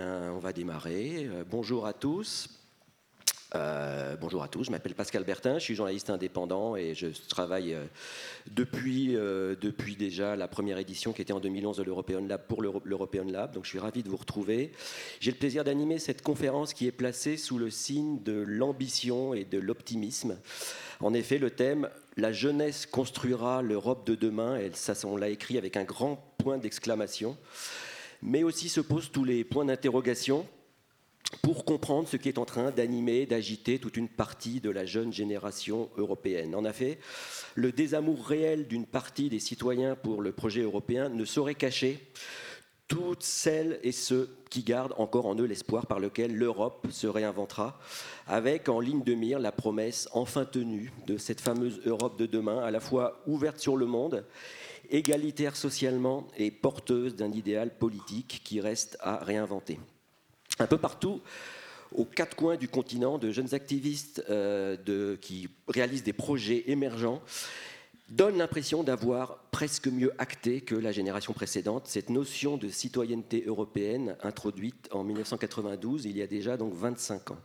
on va démarrer. Euh, bonjour à tous. Euh, bonjour à tous, je m'appelle Pascal Bertin, je suis journaliste indépendant et je travaille euh, depuis, depuis déjà la première édition qui était en 2011 de l'European Lab pour l'European Lab. Donc je suis ravi de vous retrouver. J'ai le plaisir d'animer cette conférence qui est placée sous le signe de l'ambition et de l'optimisme. En effet, le thème La jeunesse construira l'Europe de demain, ça, on l'a écrit avec un grand point d'exclamation mais aussi se posent tous les points d'interrogation pour comprendre ce qui est en train d'animer, d'agiter toute une partie de la jeune génération européenne. En effet, le désamour réel d'une partie des citoyens pour le projet européen ne saurait cacher toutes celles et ceux qui gardent encore en eux l'espoir par lequel l'Europe se réinventera, avec en ligne de mire la promesse enfin tenue de cette fameuse Europe de demain, à la fois ouverte sur le monde égalitaire socialement et porteuse d'un idéal politique qui reste à réinventer. Un peu partout, aux quatre coins du continent, de jeunes activistes euh, qui réalisent des projets émergents donnent l'impression d'avoir presque mieux acté que la génération précédente cette notion de citoyenneté européenne introduite en 1992, il y a déjà donc 25 ans.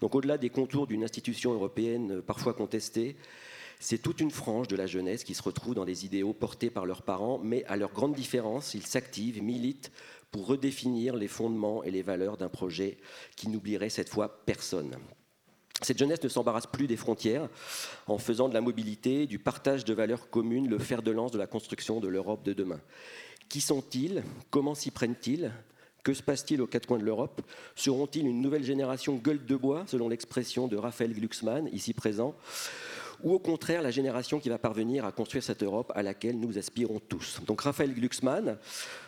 Donc au-delà des contours d'une institution européenne parfois contestée, c'est toute une frange de la jeunesse qui se retrouve dans des idéaux portés par leurs parents, mais à leur grande différence, ils s'activent, militent pour redéfinir les fondements et les valeurs d'un projet qui n'oublierait cette fois personne. Cette jeunesse ne s'embarrasse plus des frontières. En faisant de la mobilité, du partage de valeurs communes le fer de lance de la construction de l'Europe de demain. Qui sont-ils? Comment s'y prennent-ils? Que se passe-t-il aux quatre coins de l'Europe? Seront-ils une nouvelle génération gueule de bois, selon l'expression de Raphaël Glucksmann, ici présent? Ou au contraire la génération qui va parvenir à construire cette Europe à laquelle nous aspirons tous. Donc Raphaël Glucksmann,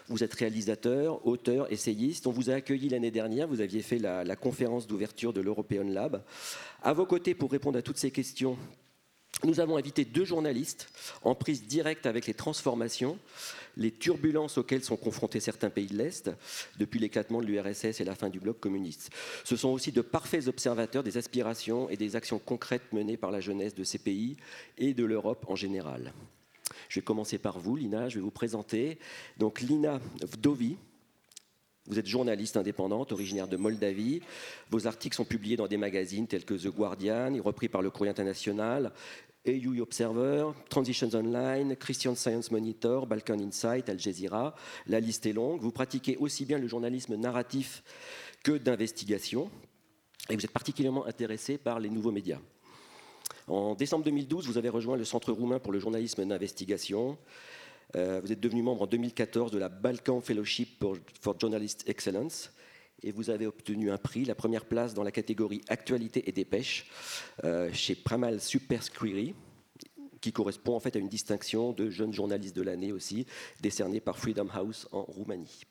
vous êtes réalisateur, auteur, essayiste. On vous a accueilli l'année dernière, vous aviez fait la, la conférence d'ouverture de l'European Lab. À vos côtés pour répondre à toutes ces questions, nous avons invité deux journalistes en prise directe avec les transformations les turbulences auxquelles sont confrontés certains pays de l'Est depuis l'éclatement de l'URSS et la fin du bloc communiste. Ce sont aussi de parfaits observateurs des aspirations et des actions concrètes menées par la jeunesse de ces pays et de l'Europe en général. Je vais commencer par vous, Lina. Je vais vous présenter. Donc, Lina Vdovi, vous êtes journaliste indépendante, originaire de Moldavie. Vos articles sont publiés dans des magazines tels que The Guardian, repris par le Courrier International, EU Observer, Transitions Online, Christian Science Monitor, Balkan Insight, Al Jazeera. La liste est longue. Vous pratiquez aussi bien le journalisme narratif que d'investigation. Et vous êtes particulièrement intéressé par les nouveaux médias. En décembre 2012, vous avez rejoint le Centre roumain pour le journalisme d'investigation. Euh, vous êtes devenu membre en 2014 de la Balkan Fellowship for Journalist Excellence et vous avez obtenu un prix, la première place dans la catégorie Actualité et dépêche euh, chez Pramal Super Squeery, qui correspond en fait à une distinction de jeune journaliste de l'année aussi, décernée par Freedom House en Roumanie.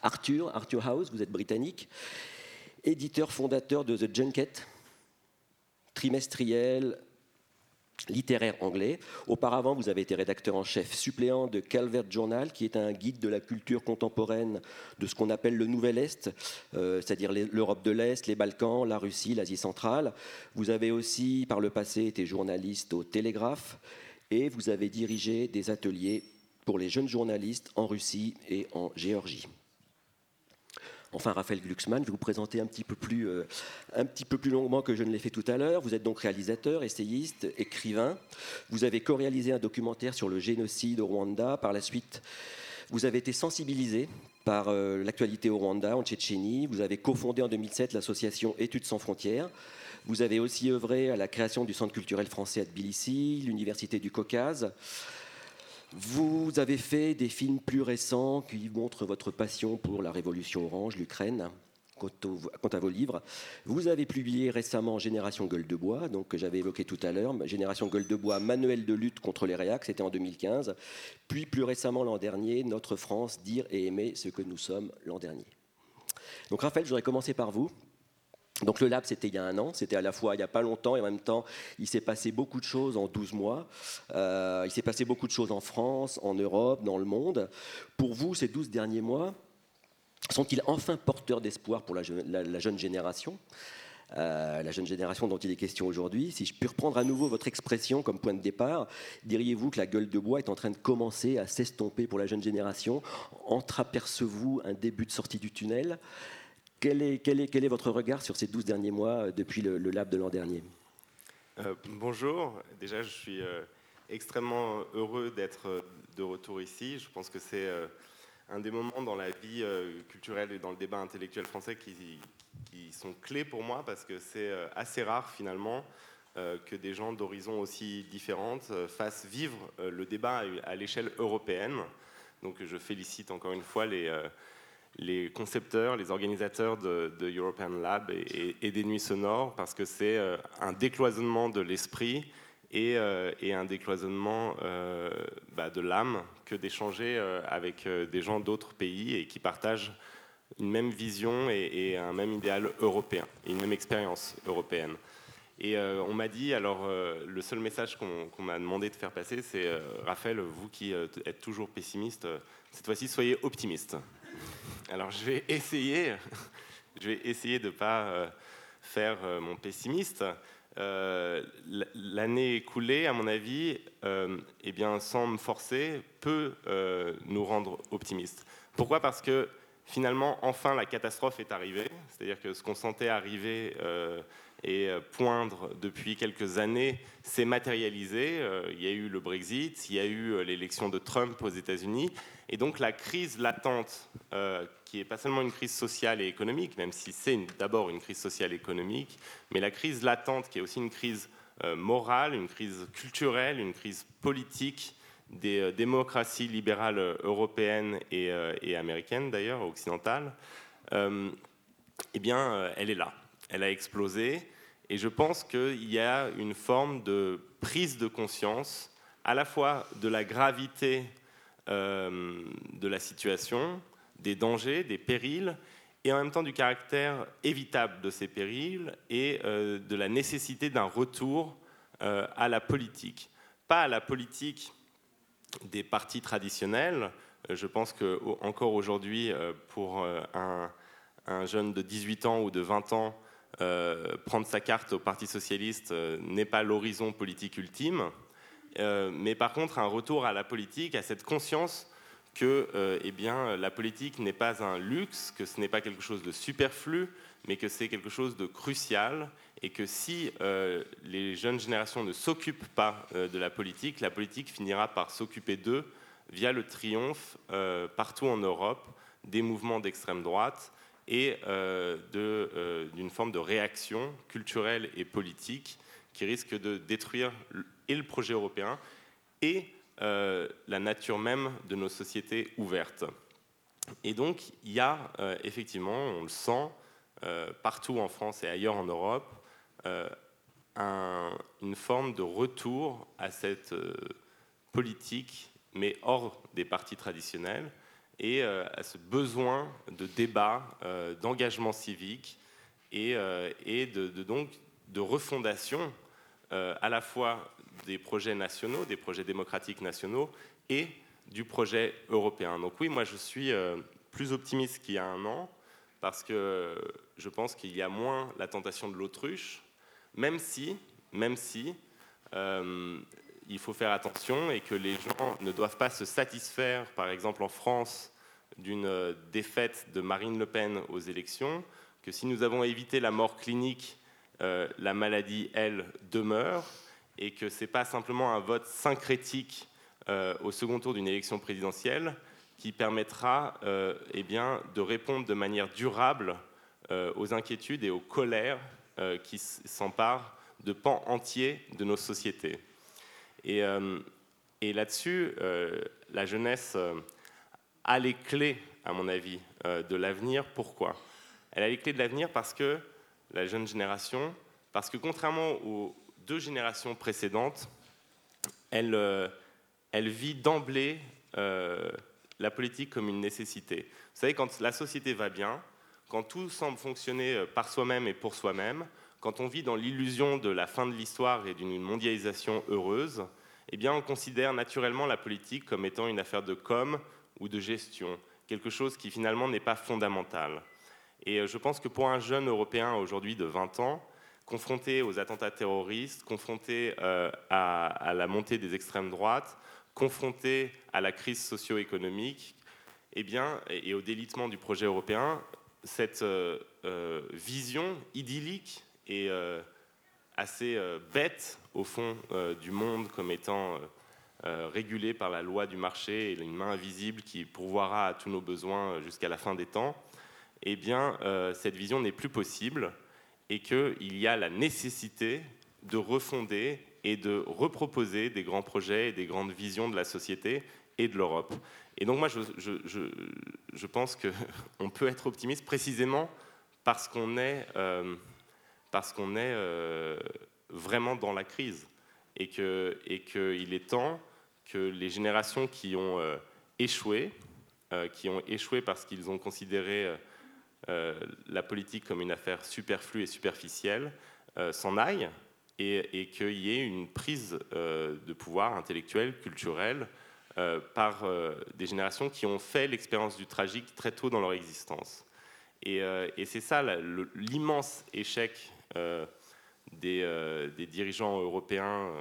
Arthur, Arthur House, vous êtes britannique, éditeur fondateur de The Junket, trimestriel littéraire anglais. Auparavant, vous avez été rédacteur en chef suppléant de Calvert Journal, qui est un guide de la culture contemporaine de ce qu'on appelle le Nouvel Est, euh, c'est-à-dire l'Europe de l'Est, les Balkans, la Russie, l'Asie centrale. Vous avez aussi, par le passé, été journaliste au Télégraphe et vous avez dirigé des ateliers pour les jeunes journalistes en Russie et en Géorgie. Enfin, Raphaël Glucksmann, je vais vous présenter un petit peu plus, euh, un petit peu plus longuement que je ne l'ai fait tout à l'heure. Vous êtes donc réalisateur, essayiste, écrivain. Vous avez co-réalisé un documentaire sur le génocide au Rwanda. Par la suite, vous avez été sensibilisé par euh, l'actualité au Rwanda, en Tchétchénie. Vous avez cofondé en 2007 l'association Études sans frontières. Vous avez aussi œuvré à la création du Centre culturel français à Tbilissi, l'Université du Caucase. Vous avez fait des films plus récents qui montrent votre passion pour la révolution orange, l'Ukraine. Quant, à vos livres, vous avez publié récemment Génération Gueule de Bois, donc que j'avais évoqué tout à l'heure, Génération Gueule de Bois, manuel de lutte contre les réacs, c'était en 2015. Puis plus récemment l'an dernier, Notre France, dire et aimer ce que nous sommes l'an dernier. Donc Raphaël, je voudrais commencer par vous. Donc le lab, c'était il y a un an, c'était à la fois il n'y a pas longtemps et en même temps, il s'est passé beaucoup de choses en 12 mois. Euh, il s'est passé beaucoup de choses en France, en Europe, dans le monde. Pour vous, ces 12 derniers mois, sont-ils enfin porteurs d'espoir pour la, jeune génération? La jeune génération dont il est question aujourd'hui. Si je puis reprendre à nouveau votre expression comme point de départ, diriez-vous que la gueule de bois est en train de commencer à s'estomper pour la jeune génération? Entreapercevez-vous un début de sortie du tunnel? Quel est, votre regard sur ces 12 derniers mois euh, depuis le, lab de l'an dernier? Euh, Bonjour, déjà je suis euh, extrêmement heureux d'être de retour ici. Je pense que c'est un des moments dans la vie culturelle et dans le débat intellectuel français qui, qui sont clés pour moi parce que c'est assez rare finalement que des gens d'horizons aussi différentes fassent vivre le débat à l'échelle européenne. Donc je félicite encore une fois les les concepteurs, les organisateurs de, European Lab et, des Nuits Sonores, parce que c'est euh, un décloisonnement de l'esprit et, euh, un décloisonnement euh, bah, de l'âme que d'échanger avec des gens d'autres pays et qui partagent une même vision et, un même idéal européen, une même expérience européenne. Et on m'a dit, alors le seul message qu'on m'a demandé de faire passer, c'est Raphaël, vous qui êtes toujours pessimiste, cette fois-ci soyez optimiste. Alors je vais essayer, je vais essayer de ne pas euh, faire euh, mon pessimiste. Euh, l'année écoulée, à mon avis, eh bien, sans me forcer, peut nous rendre optimistes. Pourquoi? Parce que finalement, enfin, la catastrophe est arrivée. C'est-à-dire que ce qu'on sentait arriver et poindre depuis quelques années s'est matérialisé. Il y a eu le Brexit, il y a eu l'élection de Trump aux États-Unis, et donc la crise latente, euh, qui n'est pas seulement une crise sociale et économique, même si c'est d'abord une crise sociale et économique, mais la crise latente qui est aussi une crise euh, morale, une crise culturelle, une crise politique des euh, démocraties libérales européennes et, et américaines d'ailleurs, occidentales, eh bien, elle est là. Elle a explosé. Et je pense qu'il y a une forme de prise de conscience à la fois de la gravité euh, de la situation, des dangers, des périls, et en même temps du caractère évitable de ces périls et euh, de la nécessité d'un retour euh, à la politique. Pas à la politique des partis traditionnels. Je pense qu'encore aujourd'hui, pour un, jeune de 18 ans ou de 20 ans, prendre sa carte au Parti socialiste n'est pas l'horizon politique ultime. Euh, mais par contre, un retour à la politique, à cette conscience que euh, eh bien, la politique n'est pas un luxe, que ce n'est pas quelque chose de superflu, mais que c'est quelque chose de crucial, et que si euh, les jeunes générations ne s'occupent pas de la politique, la politique finira par s'occuper d'eux via le triomphe partout en Europe des mouvements d'extrême droite et d'une forme de réaction culturelle et politique qui risque de détruire et le projet européen et euh, la nature même de nos sociétés ouvertes. Et donc, il y a euh, effectivement, on le sent euh, partout en France et ailleurs en Europe, une forme de retour à cette politique, mais hors des partis traditionnels, et à ce besoin de débat, d'engagement civique et, de, donc de refondation à la fois des projets nationaux, des projets démocratiques nationaux et du projet européen. Donc oui, moi je suis euh, plus optimiste qu'il y a un an parce que je pense qu'il y a moins la tentation de l'autruche, même si, même si euh, il faut faire attention et que les gens ne doivent pas se satisfaire, par exemple en France, d'une euh, défaite de Marine Le Pen aux élections, que si nous avons évité la mort clinique, la maladie, elle, demeure, et que ce n'est pas simplement un vote syncrétique euh, au second tour d'une élection présidentielle qui permettra euh, eh de répondre de manière durable euh, aux inquiétudes et aux colères qui s'emparent de pans entiers de nos sociétés. Et, et là-dessus, la jeunesse a les clés, à mon avis, de l'avenir. Pourquoi? Elle a les clés de l'avenir parce que la jeune génération, parce que contrairement aux deux générations précédentes, elle, euh, vit d'emblée euh, la politique comme une nécessité. Vous savez, quand la société va bien, quand tout semble fonctionner euh, par soi-même et pour soi-même, quand on vit dans l'illusion de la fin de l'histoire et d'une mondialisation heureuse, eh bien, on considère naturellement la politique comme étant une affaire de com ou de gestion, quelque chose qui finalement n'est pas fondamental. Et je pense que pour un jeune Européen aujourd'hui de 20 ans, confronté aux attentats terroristes, confronté à, la montée des extrêmes droites, confronté à la crise socio-économique, eh bien, et, au délitement du projet européen, cette vision idyllique et assez bête, au fond, du monde comme étant euh, régulé par la loi du marché et une main invisible qui pourvoira à tous nos besoins euh, jusqu'à la fin des temps, eh bien, euh, cette vision n'est plus possible et qu'il y a la nécessité de refonder et de reproposer des grands projets et des grandes visions de la société et de l'Europe. Et donc moi, je, je, pense qu'on peut être optimiste précisément parce qu'on est, parce qu'on est vraiment dans la crise et qu'il et que est temps que les générations qui ont euh, échoué, euh, qui ont échoué parce qu'ils ont considéré euh, la politique comme une affaire superflue et superficielle, s'en aillent et, et qu'il y ait une prise de pouvoir intellectuel, culturel, par des générations qui ont fait l'expérience du tragique très tôt dans leur existence. Et, c'est ça l'immense échec des, des, dirigeants européens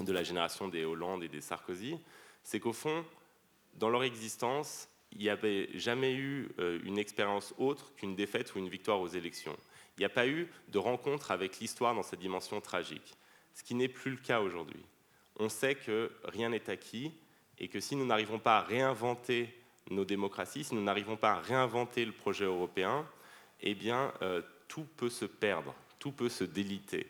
de la génération des Hollande et des Sarkozy, c'est qu'au fond, dans leur existence, il n'y avait jamais eu euh, une expérience autre qu'une défaite ou une victoire aux élections. Il n'y a pas eu de rencontre avec l'histoire dans sa dimension tragique, ce qui n'est plus le cas aujourd'hui. On sait que rien n'est acquis et que si nous n'arrivons pas à réinventer nos démocraties, si nous n'arrivons pas à réinventer le projet européen, eh bien, euh, tout peut se perdre, tout peut se déliter.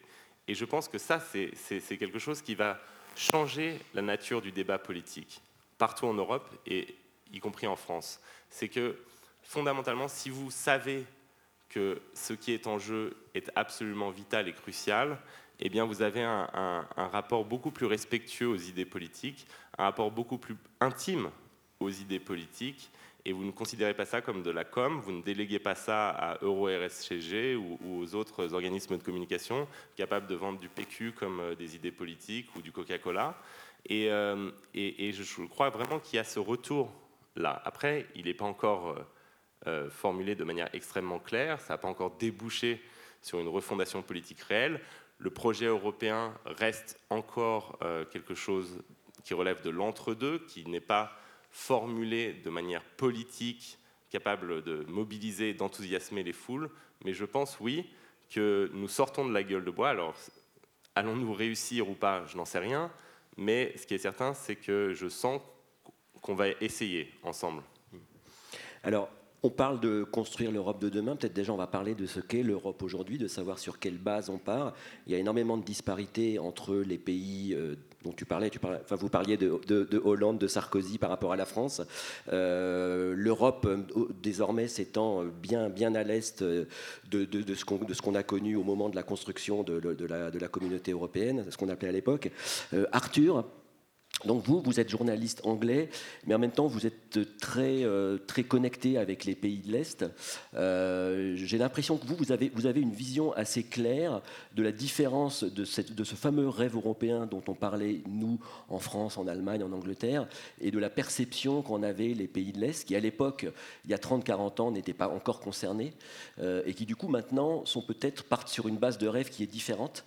Et je pense que ça, c'est quelque chose qui va changer la nature du débat politique partout en Europe et y compris en France. C'est que fondamentalement, si vous savez que ce qui est en jeu est absolument vital et crucial, eh bien vous avez un, un rapport beaucoup plus respectueux aux idées politiques, un rapport beaucoup plus intime aux idées politiques, et vous ne considérez pas ça comme de la com, vous ne déléguez pas ça à EuroRSCG ou, ou aux autres organismes de communication capables de vendre du PQ comme euh, des idées politiques ou du Coca-Cola. Et, euh, je crois vraiment qu'il y a ce retour-là. Après, il n'est pas encore euh, formulé de manière extrêmement claire, ça n'a pas encore débouché sur une refondation politique réelle. Le projet européen reste encore quelque chose qui relève de l'entre-deux, qui n'est pas formulé de manière politique, capable de mobiliser, d'enthousiasmer les foules. Mais je pense, oui, que nous sortons de la gueule de bois. Alors, allons-nous réussir ou pas Je n'en sais rien. Mais ce qui est certain, c'est que je sens qu'on va essayer ensemble. Alors, on parle de construire l'Europe de demain. Peut-être déjà on va parler de ce qu'est l'Europe aujourd'hui, de savoir sur quelle base on part. Il y a énormément de disparités entre les pays euh, dont tu parlais. Tu enfin, vous parliez de, Hollande, de Sarkozy par rapport à la France. Euh, L'Europe euh, désormais s'étend bien, bien à l'est de, ce qu'on a connu au moment de la construction de, la, communauté européenne, ce qu'on appelait à l'époque. Arthur, donc vous, vous êtes journaliste anglais, mais en même temps vous êtes très, euh, très connecté avec les pays de l'Est. Euh, j'ai l'impression que vous, vous avez, vous avez une vision assez claire de la différence de, cette, de ce fameux rêve européen dont on parlait, nous, en France, en Allemagne, en Angleterre, et de la perception qu'en avaient les pays de l'Est, qui à l'époque, il y a 30-40 ans, n'étaient pas encore concernés, euh, et qui du coup maintenant sont peut-être partent sur une base de rêve qui est différente,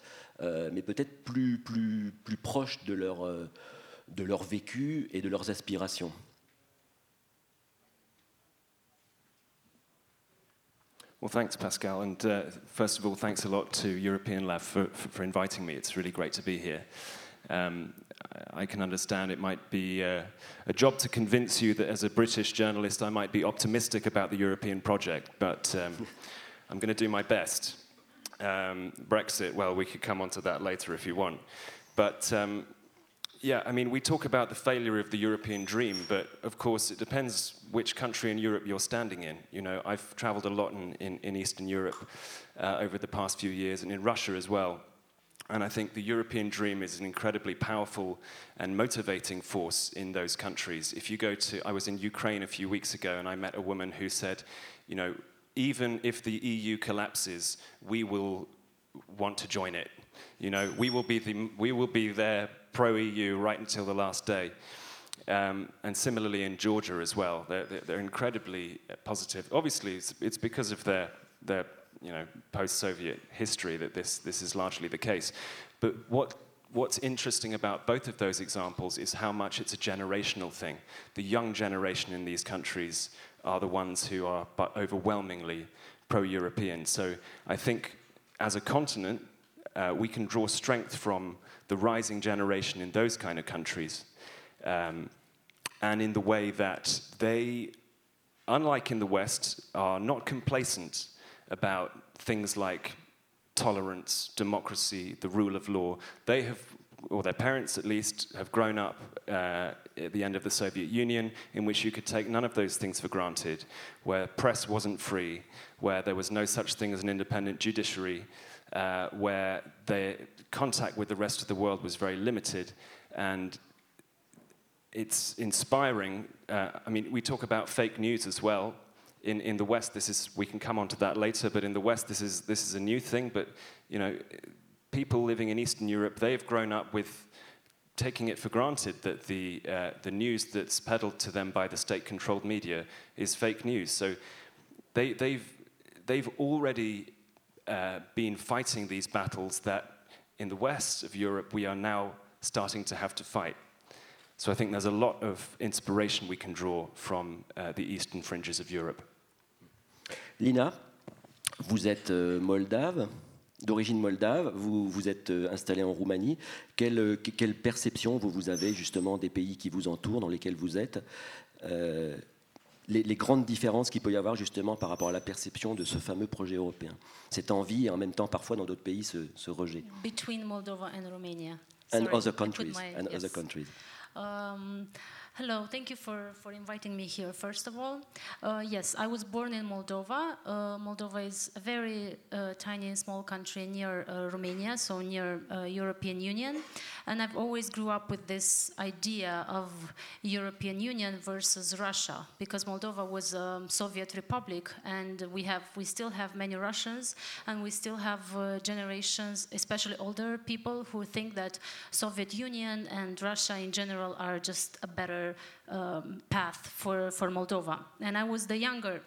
mais peut-être plus, plus, plus proche de leur de leur vécu et de leurs aspirations. Well, thanks, Pascal. And uh, first of all, thanks a lot to European Lab for, for, for inviting me. It's really great to be here. Um, I can understand it might be uh, a job to convince you that as a British journalist, I might be optimistic about the European project, but um, I'm going to do my best. Um, Brexit, well, we could come on to that later if you want. But um, yeah, I mean, we talk about the failure of the European dream, but of course, it depends which country in Europe you're standing in. You know, I've traveled a lot in, in, in Eastern Europe uh, over the past few years, and in Russia as well. And I think the European dream is an incredibly powerful and motivating force in those countries. If you go to, I was in Ukraine a few weeks ago, and I met a woman who said, you know, even if the EU collapses, we will want to join it. You know, we will be, the, we will be there pro EU right until the last day. Um, and similarly in Georgia as well, they're, they're incredibly positive. Obviously, it's, it's because of their, their you know, post-Soviet history that this, this is largely the case. But what, what's interesting about both of those examples is how much it's a generational thing. The young generation in these countries are the ones who are overwhelmingly pro-European. So I think as a continent, uh, we can draw strength from the rising generation in those kind of countries. Um, and in the way that they, unlike in the West, are not complacent about things like tolerance, democracy, the rule of law. They have, or their parents at least, have grown up uh, at the end of the Soviet Union in which you could take none of those things for granted, where press wasn't free, where there was no such thing as an independent judiciary, uh, where the contact with the rest of the world was very limited. And it's inspiring. Uh, I mean, we talk about fake news as well. In, in the West, this is, we can come on to that later, but in the West, this is, this is a new thing. But, you know, people living in Eastern Europe, they've grown up with taking it for granted that the, uh, the news that's peddled to them by the state-controlled media is fake news. So they, they've, they've already uh, been fighting these battles that in the west of Europe we are now starting to have to fight. So I think there's a lot of inspiration we can draw from uh, the eastern fringes of Europe. Lina, vous êtes euh, moldave, d'origine moldave, vous vous êtes euh, installée en Roumanie. Quelle, euh, quelle, perception vous, vous avez justement des pays qui vous entourent, dans lesquels vous êtes euh, les, les, grandes différences qu'il peut y avoir justement par rapport à la perception de ce fameux projet européen. Cette envie et en même temps parfois dans d'autres pays ce, ce rejet. Between Moldova and Romania. And Sorry, other countries. My, and yes. other countries. Um, Hello, thank you for, for inviting me here, first of all. Uh, yes, I was born in Moldova. Uh, Moldova is a very uh, tiny, small country near uh, Romania, so near uh, European Union. And I've always grew up with this idea of European Union versus Russia, because Moldova was a Soviet republic, and we have we still have many Russians, and we still have uh, generations, especially older people, who think that Soviet Union and Russia in general are just a better um, path for, for Moldova. And I was the younger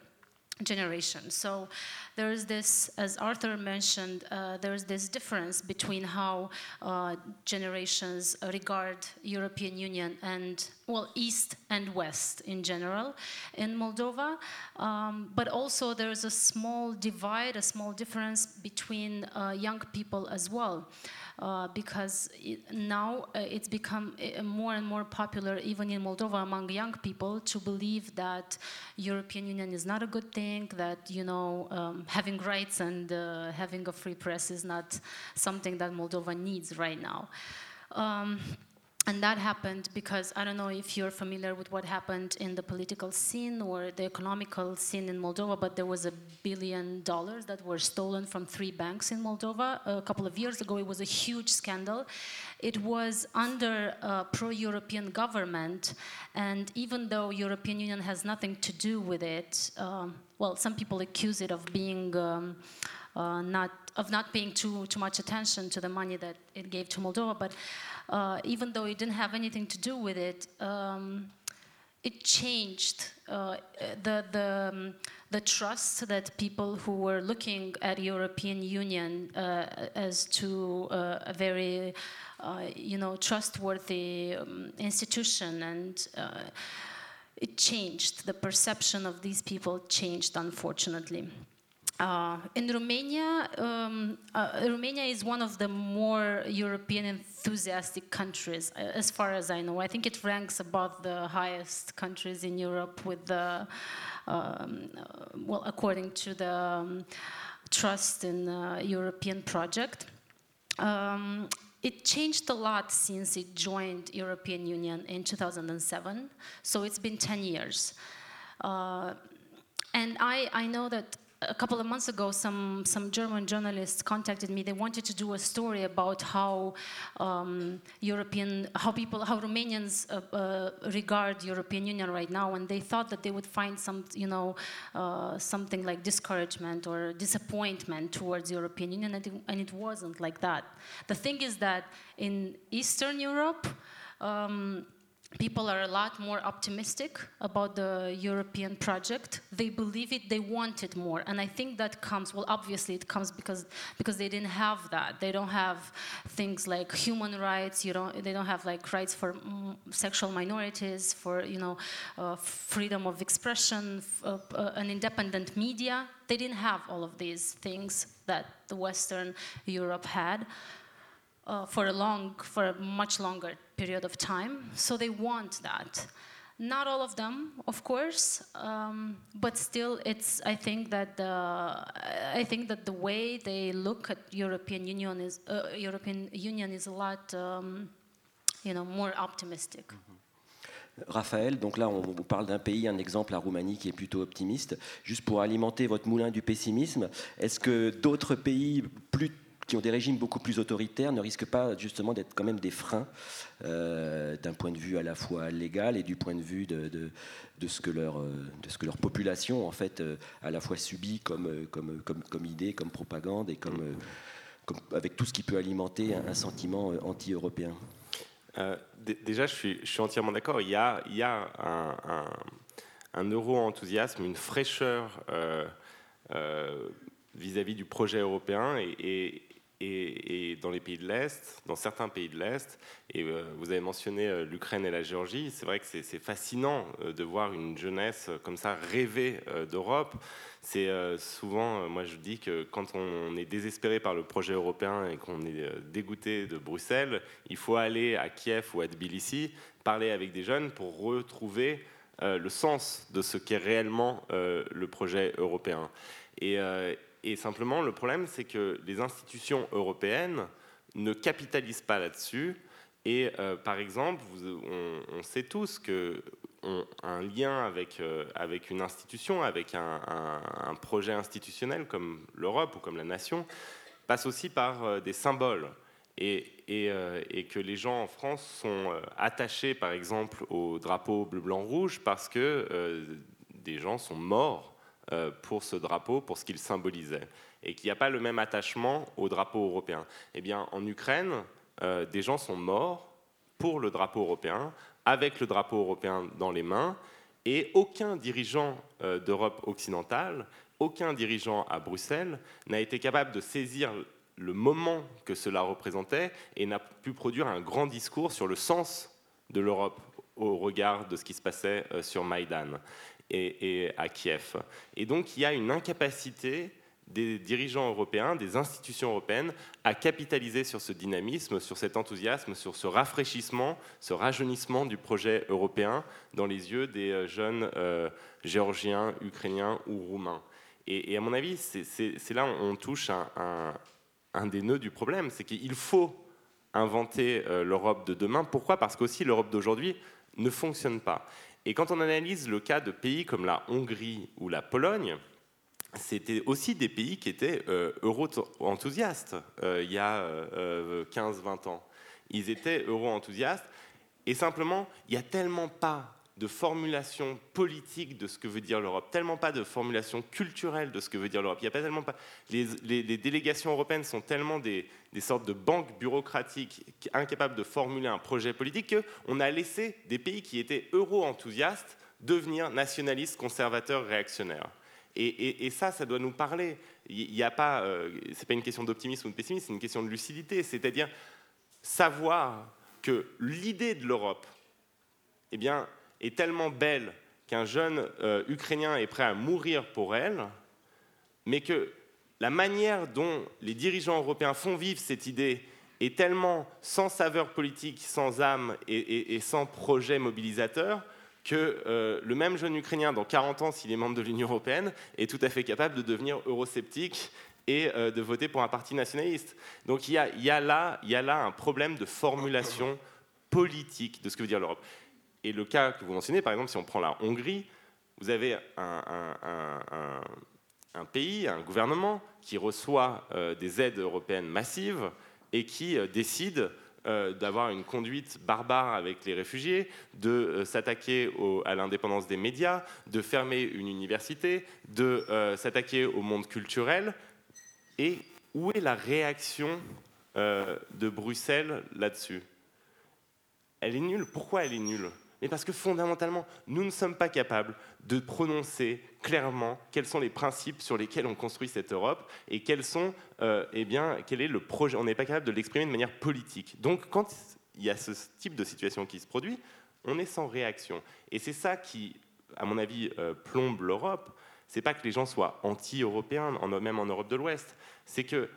generation. So there is this, as Arthur mentioned, uh, there is this difference between how uh, generations regard European Union and, well, East and West in general in Moldova. Um, but also there is a small divide, a small difference between uh, young people as well. Uh, because it, now uh, it's become uh, more and more popular, even in Moldova, among young people, to believe that European Union is not a good thing, that you know um, having rights and uh, having a free press is not something that Moldova needs right now. Um, and that happened because I don't know if you're familiar with what happened in the political scene or the economical scene in Moldova, but there was a billion dollars that were stolen from three banks in Moldova a couple of years ago. It was a huge scandal. It was under a pro-European government, and even though European Union has nothing to do with it, um, well, some people accuse it of being um, uh, not of not paying too too much attention to the money that it gave to Moldova, but uh, even though it didn't have anything to do with it, um, it changed uh, the, the, um, the trust that people who were looking at European Union uh, as to uh, a very, you know, trustworthy um, institution and it changed. The perception of these people changed, unfortunately. Uh, in Romania, um, uh, Romania is one of the more European enthusiastic countries, uh, as far as I know. I think it ranks above the highest countries in Europe with the, um, uh, well, according to the um, trust in the European project. Um, it changed a lot since it joined European Union in 2007, so it's been 10 years. Uh, and I, I know that a couple of months ago, some, some German journalists contacted me. They wanted to do a story about how um, European, how people, how Romanians uh, uh, regard European Union right now, and they thought that they would find some, you know, uh, something like discouragement or disappointment towards European Union, and it, and it, wasn't like that. The thing is that in Eastern Europe. Um, people are a lot more optimistic about the European project. They believe it, they want it more. And I think that comes, well, obviously it comes because, because they didn't have that. They don't have things like human rights, you don't, they don't have like rights for mm, sexual minorities, for, you know, uh, freedom of expression, uh, uh, an independent media. They didn't have all of these things that the Western Europe had uh, for a long, for a much longer period of time. So they want that. Not all of them, of course, um, but still, it's. I think that the I think that the way they look at European Union is uh, European Union is a lot, um, you know, more optimistic. Raphaël, donc là on parle d'un pays, un exemple, la Roumanie, qui est plutôt optimiste. Juste pour alimenter votre moulin du pessimisme, est-ce que d'autres pays plus qui ont des régimes beaucoup plus autoritaires ne risquent pas justement d'être quand même des freins euh, d'un point de vue à la fois légal et du point de vue de, ce, que leur, euh, de ce que leur population en fait euh, à la fois subit comme, comme, comme, comme idée, comme propagande et comme, avec tout ce qui peut alimenter un, sentiment anti-européen Déjà, je suis, entièrement d'accord. Il y a, il y a un, euro-enthousiasme, une fraîcheur vis-à-vis du projet européen et, dans les pays de l'Est, dans certains pays de l'Est, et euh, vous avez mentionné euh, l'Ukraine et la Géorgie, c'est vrai que c'est fascinant euh, de voir une jeunesse comme ça rêver d'Europe. C'est souvent, moi je dis que quand on est désespéré par le projet européen et qu'on est dégoûté de Bruxelles, il faut aller à Kiev ou à Tbilissi, parler avec des jeunes pour retrouver le sens de ce qu'est réellement le projet européen. Et, et simplement, le problème, c'est que les institutions européennes ne capitalisent pas là-dessus. Et euh, par exemple, on, sait tous que un lien avec, euh, avec une institution, avec un, projet institutionnel comme l'Europe ou comme la nation, passe aussi par euh, des symboles. Et, que les gens en France sont attachés, par exemple, au drapeau bleu-blanc-rouge parce que des gens sont morts pour ce drapeau, pour ce qu'il symbolisait, et qu'il n'y a pas le même attachement au drapeau européen. Eh bien, en Ukraine, euh, des gens sont morts pour le drapeau européen, avec le drapeau européen dans les mains, et aucun dirigeant euh, d'Europe occidentale, aucun dirigeant à Bruxelles n'a été capable de saisir le moment que cela représentait et n'a pu produire un grand discours sur le sens de l'Europe au regard de ce qui se passait sur Maïdan et, à Kiev. Et donc il y a une incapacité des dirigeants européens, des institutions européennes, à capitaliser sur ce dynamisme, sur cet enthousiasme, sur ce rafraîchissement, ce rajeunissement du projet européen dans les yeux des euh, jeunes euh, géorgiens, ukrainiens ou roumains. Et, à mon avis, c'est là où on touche un, un, des nœuds du problème, c'est qu'il faut inventer euh, l'Europe de demain. Pourquoi? Parce qu'aussi l'Europe d'aujourd'hui ne fonctionne pas. Et quand on analyse le cas de pays comme la Hongrie ou la Pologne, c'était aussi des pays qui étaient euh, euro-enthousiastes euh, il y a 15-20 euh, ans. Ils étaient euro-enthousiastes et simplement, il n'y a tellement pas de formulation politique de ce que veut dire l'Europe, tellement pas de formulation culturelle de ce que veut dire l'Europe. Il y a pas tellement pas. Les, délégations européennes sont tellement des, sortes de banques bureaucratiques incapables de formuler un projet politique qu'on a laissé des pays qui étaient euro-enthousiastes devenir nationalistes, conservateurs, réactionnaires. Et, ça, ça doit nous parler. Il n'y a pas, euh, c'est pas une question d'optimisme ou de pessimisme, c'est une question de lucidité. C'est-à-dire savoir que l'idée de l'Europe, eh bien, est tellement belle qu'un jeune euh, Ukrainien est prêt à mourir pour elle, mais que la manière dont les dirigeants européens font vivre cette idée est tellement sans saveur politique, sans âme et, sans projet mobilisateur que euh, le même jeune Ukrainien, dans 40 ans, s'il est membre de l'Union européenne, est tout à fait capable de devenir eurosceptique et euh, de voter pour un parti nationaliste. Donc il y, il y a là un problème de formulation politique de ce que veut dire l'Europe. Et le cas que vous mentionnez, par exemple, si on prend la Hongrie, vous avez un, pays, un gouvernement qui reçoit euh, des aides européennes massives et qui euh, décide euh, d'avoir une conduite barbare avec les réfugiés, de s'attaquer à l'indépendance des médias, de fermer une université, de s'attaquer au monde culturel. Et où est la réaction de Bruxelles là-dessus? Elle est nulle. Pourquoi elle est nulle? Mais parce que fondamentalement, nous ne sommes pas capables de prononcer clairement quels sont les principes sur lesquels on construit cette Europe et quels sont, euh, eh bien, quel est le projet. On n'est pas capable de l'exprimer de manière politique. Donc, quand il y a ce type de situation qui se produit, on est sans réaction. Et c'est ça qui, à mon avis, euh, plombe l'Europe. C'est pas que les gens soient anti-européens, même en Europe de l'Ouest. C'est que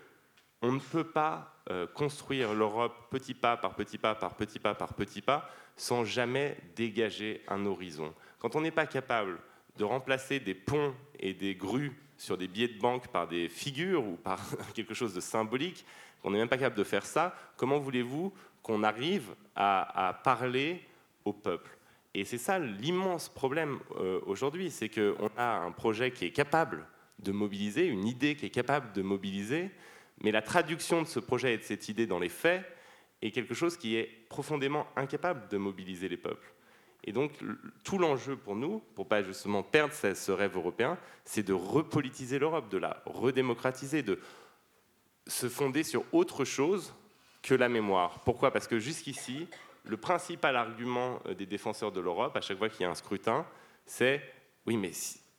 on ne peut pas euh, construire l'Europe petit pas par petit pas par petit pas par petit pas sans jamais dégager un horizon. Quand on n'est pas capable de remplacer des ponts et des grues sur des billets de banque par des figures ou par quelque chose de symbolique, qu'on n'est même pas capable de faire ça, comment voulez-vous qu'on arrive à, parler au peuple? Et c'est ça l'immense problème euh, aujourd'hui, c'est qu'on a un projet qui est capable de mobiliser, une idée qui est capable de mobiliser, mais la traduction de ce projet et de cette idée dans les faits est quelque chose qui est profondément incapable de mobiliser les peuples. Et donc, tout l'enjeu pour nous, pour pas justement perdre ce, rêve européen, c'est de repolitiser l'Europe, de la redémocratiser, de se fonder sur autre chose que la mémoire. Pourquoi? Parce que jusqu'ici, le principal argument euh, des défenseurs de l'Europe, à chaque fois qu'il y a un scrutin, c'est oui, mais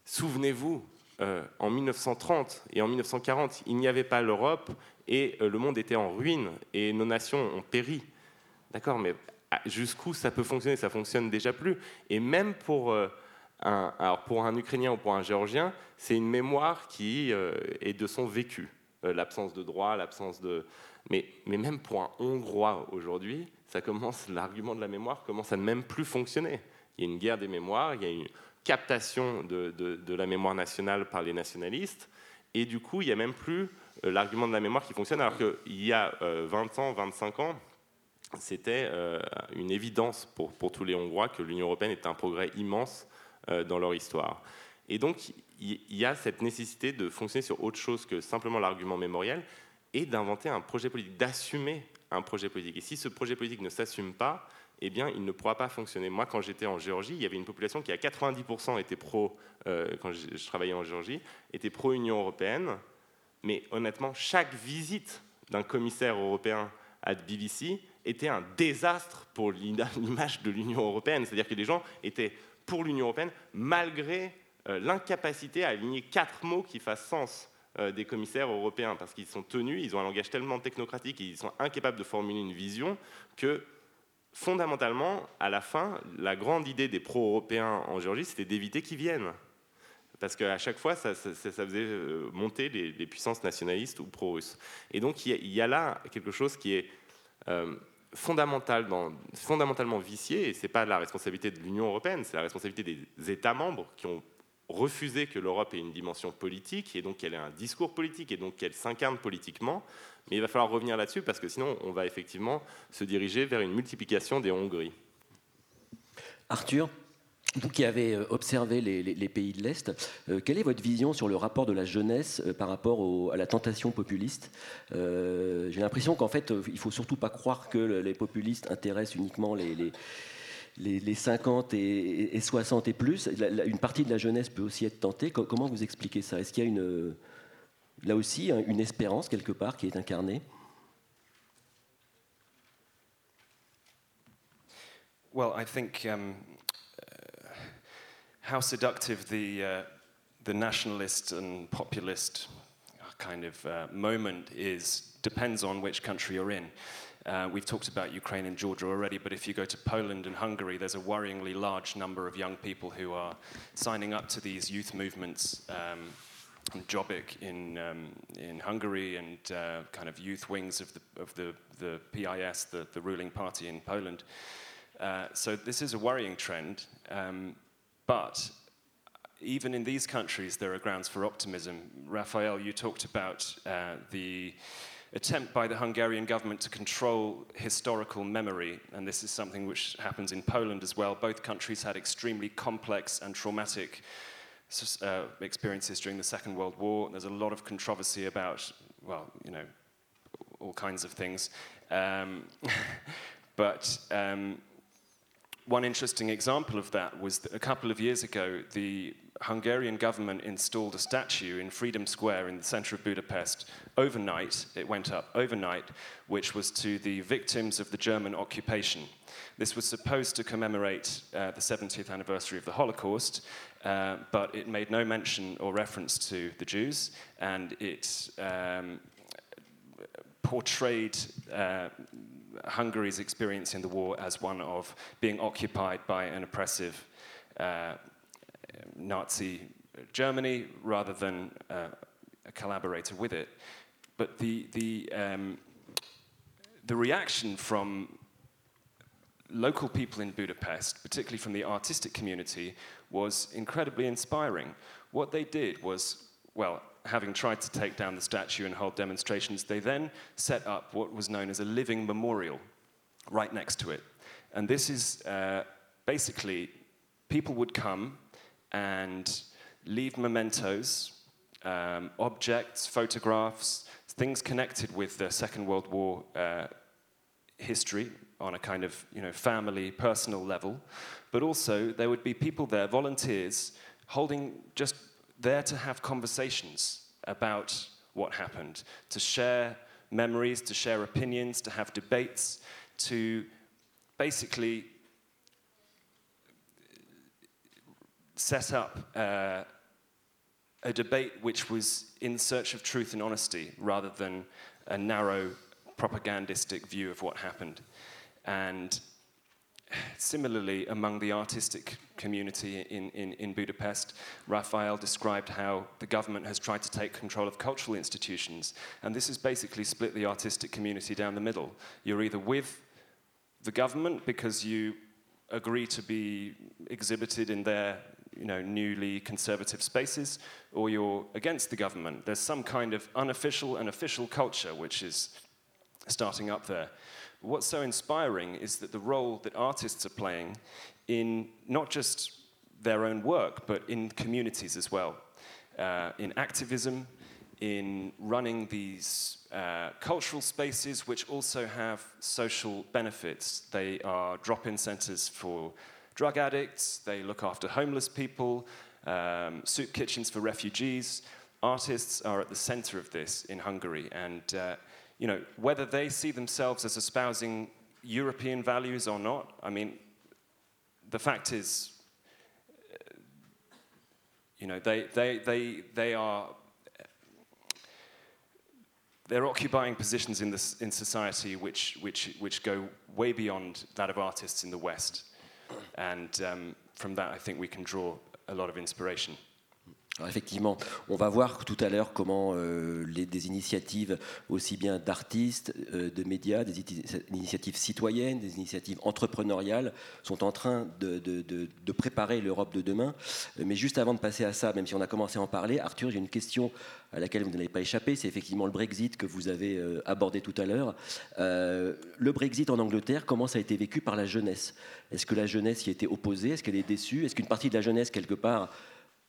souvenez-vous, euh, en 1930 et en 1940, il n'y avait pas l'Europe et euh, le monde était en ruine et nos nations ont péri. D'accord, mais ah, jusqu'où ça peut fonctionner? Ça fonctionne déjà plus. Et même pour, euh, pour un Ukrainien ou pour un Géorgien, c'est une mémoire qui est de son vécu. l'absence de droit, l'absence de... Mais, mais même pour un Hongrois aujourd'hui, ça commence, l'argument de la mémoire commence à ne même plus fonctionner. Il y a une guerre des mémoires, il y a une, captation de, la mémoire nationale par les nationalistes. Et du coup, il n'y a même plus euh, l'argument de la mémoire qui fonctionne, alors qu'il y a 20 euh, ans, 25 ans, c'était euh, une évidence pour, pour, tous les Hongrois que l'Union européenne était un progrès immense dans leur histoire. Et donc, il y a cette nécessité de fonctionner sur autre chose que simplement l'argument mémoriel et d'inventer un projet politique, d'assumer un projet politique. Et si ce projet politique ne s'assume pas, eh bien, il ne pourra pas fonctionner. Moi, quand j'étais en Géorgie, il y avait une population qui, à 90%, était pro, euh, quand je, travaillais en Géorgie, était pro-Union européenne. Mais honnêtement, chaque visite d'un commissaire européen à Tbilissi était un désastre pour l'image de l'Union européenne. C'est-à-dire que les gens étaient pour l'Union européenne malgré euh, l'incapacité à aligner quatre mots qui fassent sens euh, des commissaires européens, parce qu'ils sont tenus, ils ont un langage tellement technocratique et ils sont incapables de formuler une vision que fondamentalement, à la fin, la grande idée des pro-européens en Géorgie, c'était d'éviter qu'ils viennent. Parce qu'à chaque fois, ça, faisait euh, monter les, puissances nationalistes ou pro-russes. Et donc, il y, a, là quelque chose qui est euh, fondamental fondamentalement vicié, et ce n'est pas la responsabilité de l'Union européenne, c'est la responsabilité des États membres qui ont refusé que l'Europe ait une dimension politique, et donc qu'elle ait un discours politique, et donc qu'elle s'incarne politiquement. Mais il va falloir revenir là-dessus parce que sinon, on va effectivement se diriger vers une multiplication des Hongries. Arthur vous qui avez euh, observé les, pays de l'Est, euh, quelle est votre vision sur le rapport de la jeunesse euh, par rapport à la tentation populiste? J'ai l'impression qu'en fait, il faut surtout pas croire que les populistes intéressent uniquement les 50 et, 60 et plus. une partie de la jeunesse peut aussi être tentée. Comment vous expliquez ça? Est-ce qu'il y a une, là aussi une espérance quelque part qui est incarnée? Well, I think um, uh, how seductive the, uh, the nationalist and populist kind of uh, moment is depends on which country you're in. Uh, we've talked about Ukraine and Georgia already, but if you go to Poland and Hungary, there's a worryingly large number of young people who are signing up to these youth movements. Um, Jobbik in, um, in Hungary and uh, kind of youth wings of the, of the, the PIS, the, the ruling party in Poland. Uh, so this is a worrying trend, um, but even in these countries, there are grounds for optimism. Raphael, you talked about uh, the attempt by the Hungarian government to control historical memory, and this is something which happens in Poland as well. Both countries had extremely complex and traumatic uh, experiences during the Second World War. There's a lot of controversy about, well, you know, all kinds of things. Um, but um, one interesting example of that was that a couple of years ago, the Hungarian government installed a statue in Freedom Square in the center of Budapest overnight. It went up overnight, which was to the victims of the German occupation. This was supposed to commemorate uh, the 70th anniversary of the Holocaust, uh, but it made no mention or reference to the Jews, and it um, portrayed uh, Hungary's experience in the war as one of being occupied by an oppressive uh, Nazi Germany rather than uh, a collaborator with it. But the, the, um, the reaction from local people in Budapest, particularly from the artistic community, was incredibly inspiring. What they did was, well, having tried to take down the statue and hold demonstrations, they then set up what was known as a living memorial right next to it. And this is uh, basically people would come and leave mementos, um, objects, photographs, things connected with the Second World War uh, history on a kind of you know, family, personal level. But also, there would be people there, volunteers, holding just there to have conversations about what happened, to share memories, to share opinions, to have debates, to basically set up uh, a debate which was in search of truth and honesty rather than a narrow propagandistic view of what happened. And similarly, among the artistic community in, in, in Budapest, Raphael described how the government has tried to take control of cultural institutions. And this has basically split the artistic community down the middle. You're either with the government because you agree to be exhibited in their you know, newly conservative spaces, or you're against the government. There's some kind of unofficial and official culture which is starting up there. What's so inspiring is that the role that artists are playing in not just their own work, but in communities as well, uh, in activism, in running these uh, cultural spaces which also have social benefits. They are drop in centers for drug addicts, they look after homeless people, um, soup kitchens for refugees. Artists are at the center of this in Hungary, and uh, you know whether they see themselves as espousing European values or not. I mean, the fact is, uh, you know, they they they they are they're occupying positions in, this, in society which, which, which go way beyond that of artists in the West. And um, from that, I think we can draw a lot of inspiration. Alors effectivement, on va voir tout à l'heure comment euh, des initiatives aussi bien d'artistes, euh, de médias, des initiatives citoyennes, des initiatives entrepreneuriales sont en train de, préparer l'Europe de demain. Euh, mais juste avant de passer à ça, même si on a commencé à en parler, Arthur, j'ai une question à laquelle vous n'avez pas échappé, c'est effectivement le Brexit que vous avez abordé tout à l'heure. Le Brexit en Angleterre, comment ça a été vécu par la jeunesse? Est-ce que la jeunesse y était opposée? Est-ce qu'elle est déçue? Est-ce qu'une partie de la jeunesse, quelque part,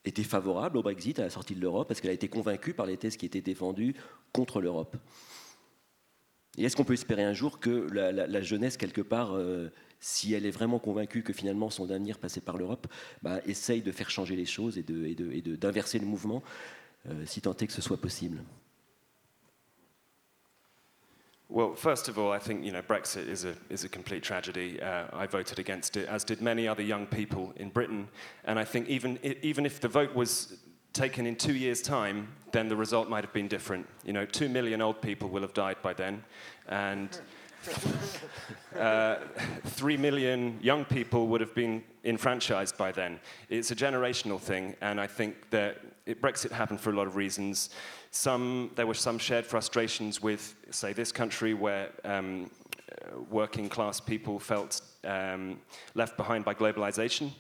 était favorable au Brexit, à la sortie de l'Europe, parce qu'elle a été convaincue par les thèses qui étaient défendues contre l'Europe. Et est-ce qu'on peut espérer un jour que la, jeunesse, quelque part, euh, si elle est vraiment convaincue que finalement son avenir passait par l'Europe, bah, essaye de faire changer les choses et d'inverser le mouvement, euh, si tant est que ce soit possible? Well, first of all, I think you know Brexit is a is a complete tragedy. Uh, I voted against it, as did many other young people in Britain. And I think even even if the vote was taken in two years' time, then the result might have been different. You know, two million old people will have died by then, and uh, three million young people would have been enfranchised by then. It's a generational thing, and I think that it, Brexit happened for a lot of reasons. Some, there were some shared frustrations with, say, this country where um, working class people felt um, left behind by globalization.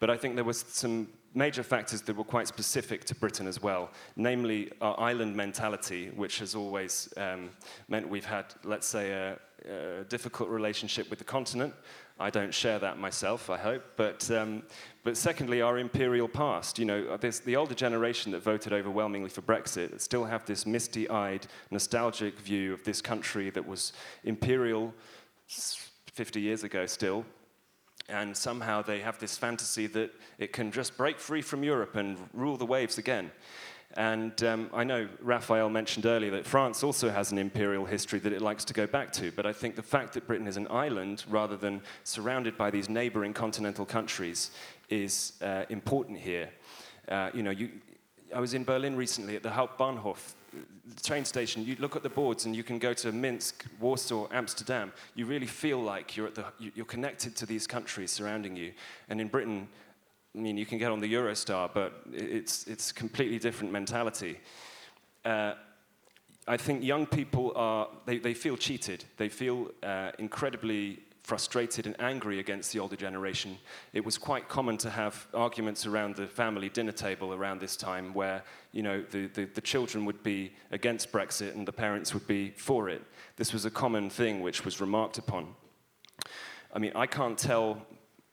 But I think there was some major factors that were quite specific to Britain as well, namely our island mentality, which has always um, meant we've had, let's say, a, a difficult relationship with the continent. I don't share that myself, I hope. But, um, but secondly, our imperial past. You know, this, the older generation that voted overwhelmingly for Brexit still have this misty eyed, nostalgic view of this country that was imperial 50 years ago still. And somehow they have this fantasy that it can just break free from Europe and rule the waves again. And um, I know Raphael mentioned earlier that France also has an imperial history that it likes to go back to, but I think the fact that Britain is an island rather than surrounded by these neighboring continental countries is uh, important here. Uh, you know, you, I was in Berlin recently at the Hauptbahnhof train station. You look at the boards and you can go to Minsk, Warsaw, Amsterdam. You really feel like you're, at the, you're connected to these countries surrounding you. And in Britain, I mean, you can get on the Eurostar, but it's, it's completely different mentality. Uh, I think young people are, they, they feel cheated. They feel uh, incredibly frustrated and angry against the older generation. It was quite common to have arguments around the family dinner table around this time where, you know, the, the, the children would be against Brexit and the parents would be for it. This was a common thing which was remarked upon. I mean, I can't tell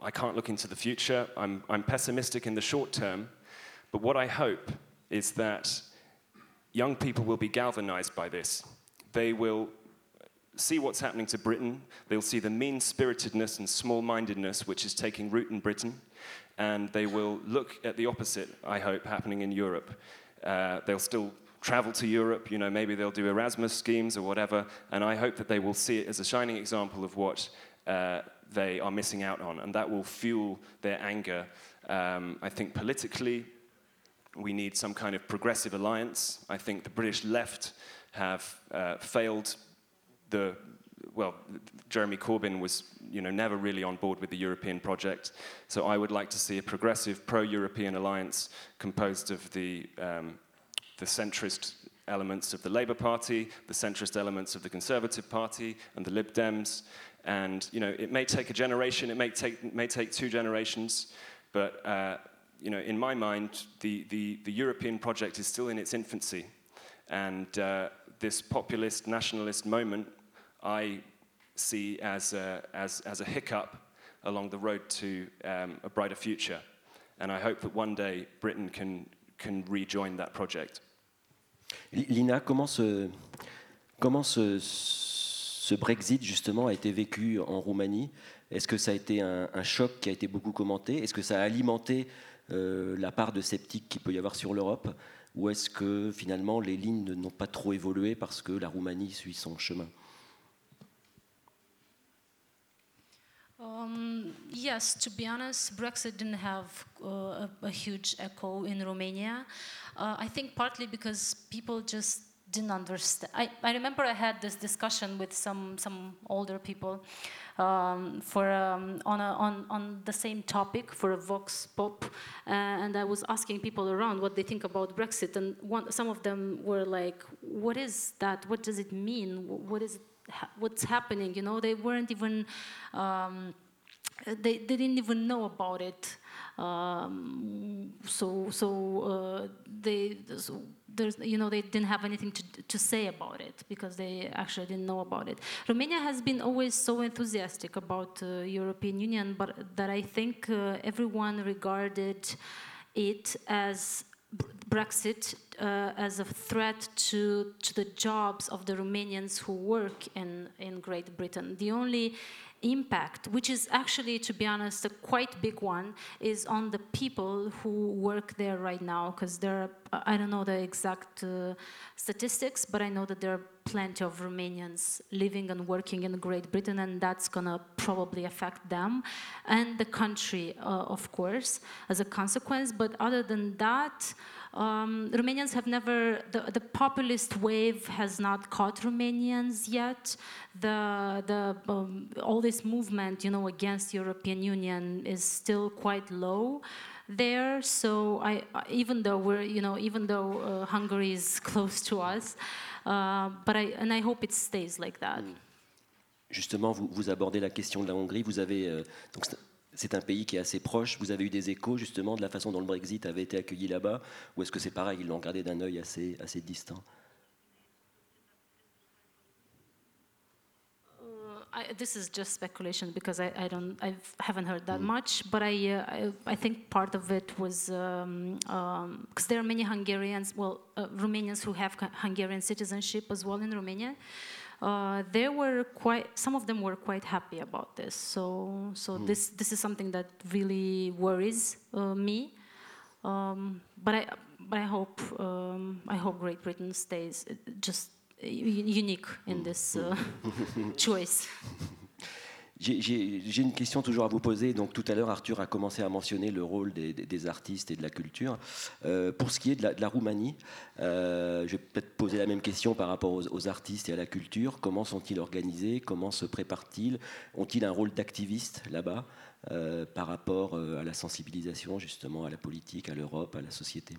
I can't look into the future. I'm, I'm pessimistic in the short term. But what I hope is that young people will be galvanized by this. They will see what's happening to Britain. They'll see the mean spiritedness and small mindedness which is taking root in Britain. And they will look at the opposite, I hope, happening in Europe. Uh, they'll still travel to Europe, you know, maybe they'll do Erasmus schemes or whatever. And I hope that they will see it as a shining example of what. Uh, they are missing out on, and that will fuel their anger. Um, I think politically, we need some kind of progressive alliance. I think the British left have uh, failed the well, Jeremy Corbyn was, you know, never really on board with the European project. So I would like to see a progressive pro-European alliance composed of the um, the centrist elements of the Labour Party, the centrist elements of the Conservative Party, and the Lib Dems, and you know, it may take a generation, it may take, may take two generations, but uh, you know, in my mind, the, the, the, European project is still in its infancy. And uh, this populist, nationalist moment, I see as a, as, as a hiccup along the road to um, a brighter future. And I hope that one day Britain can, can rejoin that project. Lina, comment ce, comment ce, ce Brexit, justement, a été vécu en Roumanie. Est-ce que ça a été un, choc qui a été beaucoup commenté? Est-ce que ça a alimenté euh, la part de sceptiques qu'il peut y avoir sur l'Europe? Ou est-ce que finalement les lignes n'ont pas trop évolué parce que la Roumanie suit son chemin? Um, yes, to be honest, Brexit didn't have uh, a, huge echo in Romania. Uh, I think partly because people just didn't understand. I, I remember I had this discussion with some some older people um, for um, on a, on on the same topic for a vox pop, uh, and I was asking people around what they think about Brexit, and one, some of them were like, "What is that? What does it mean? What is what's happening?" You know, they weren't even. Um, they, they didn't even know about it. Um, so so uh, they so there's you know they didn't have anything to to say about it because they actually didn't know about it. Romania has been always so enthusiastic about uh, European Union, but that I think uh, everyone regarded it as Brexit uh, as a threat to, to the jobs of the Romanians who work in, in Great Britain. The only impact, which is actually, to be honest, a quite big one, is on the people who work there right now. Because there, are, I don't know the exact uh, statistics, but I know that there are plenty of Romanians living and working in Great Britain, and that's gonna probably affect them and the country, uh, of course, as a consequence. But other than that. Um, Romanians have never, the, the populist wave has not caught Romanians yet. The, the, um, all this movement, you know, against European Union is still quite low there. So I, even though we're, you know, even though uh, Hungary is close to us, uh, but I, and I hope it stays like that. Justement, vous, vous abordez la question de la Hongrie. Vous avez euh, donc c'est un pays qui est assez proche. Vous avez eu des échos justement de la façon dont le Brexit avait été accueilli là-bas Ou est-ce que c'est pareil, ils l'ont regardé d'un œil assez, assez distant? I, this is just speculation because I, I don't I haven't heard that mm. much, but I, uh, I, I think part of it was because um, um, there are many Hungarians, well, uh, Romanians who have Hungarian citizenship as well in Romania. Uh, they were quite. Some of them were quite happy about this. So, so Hmm. this this is something that really worries uh, me. Um, but I, but I hope, um, I hope Great Britain stays uh, just unique in this uh, choice. J'ai- une question toujours à vous poser. Donc tout à l'heure, Arthur a commencé à mentionner le rôle des, artistes et de la culture. Euh, pour ce qui est de la, Roumanie, euh, je vais peut-être poser la même question par rapport aux, artistes et à la culture. Comment sont-ils organisés? Comment se préparent-ils? Ont-ils un rôle d'activiste là-bas euh, par rapport à la sensibilisation justement à la politique, à l'Europe, à la société?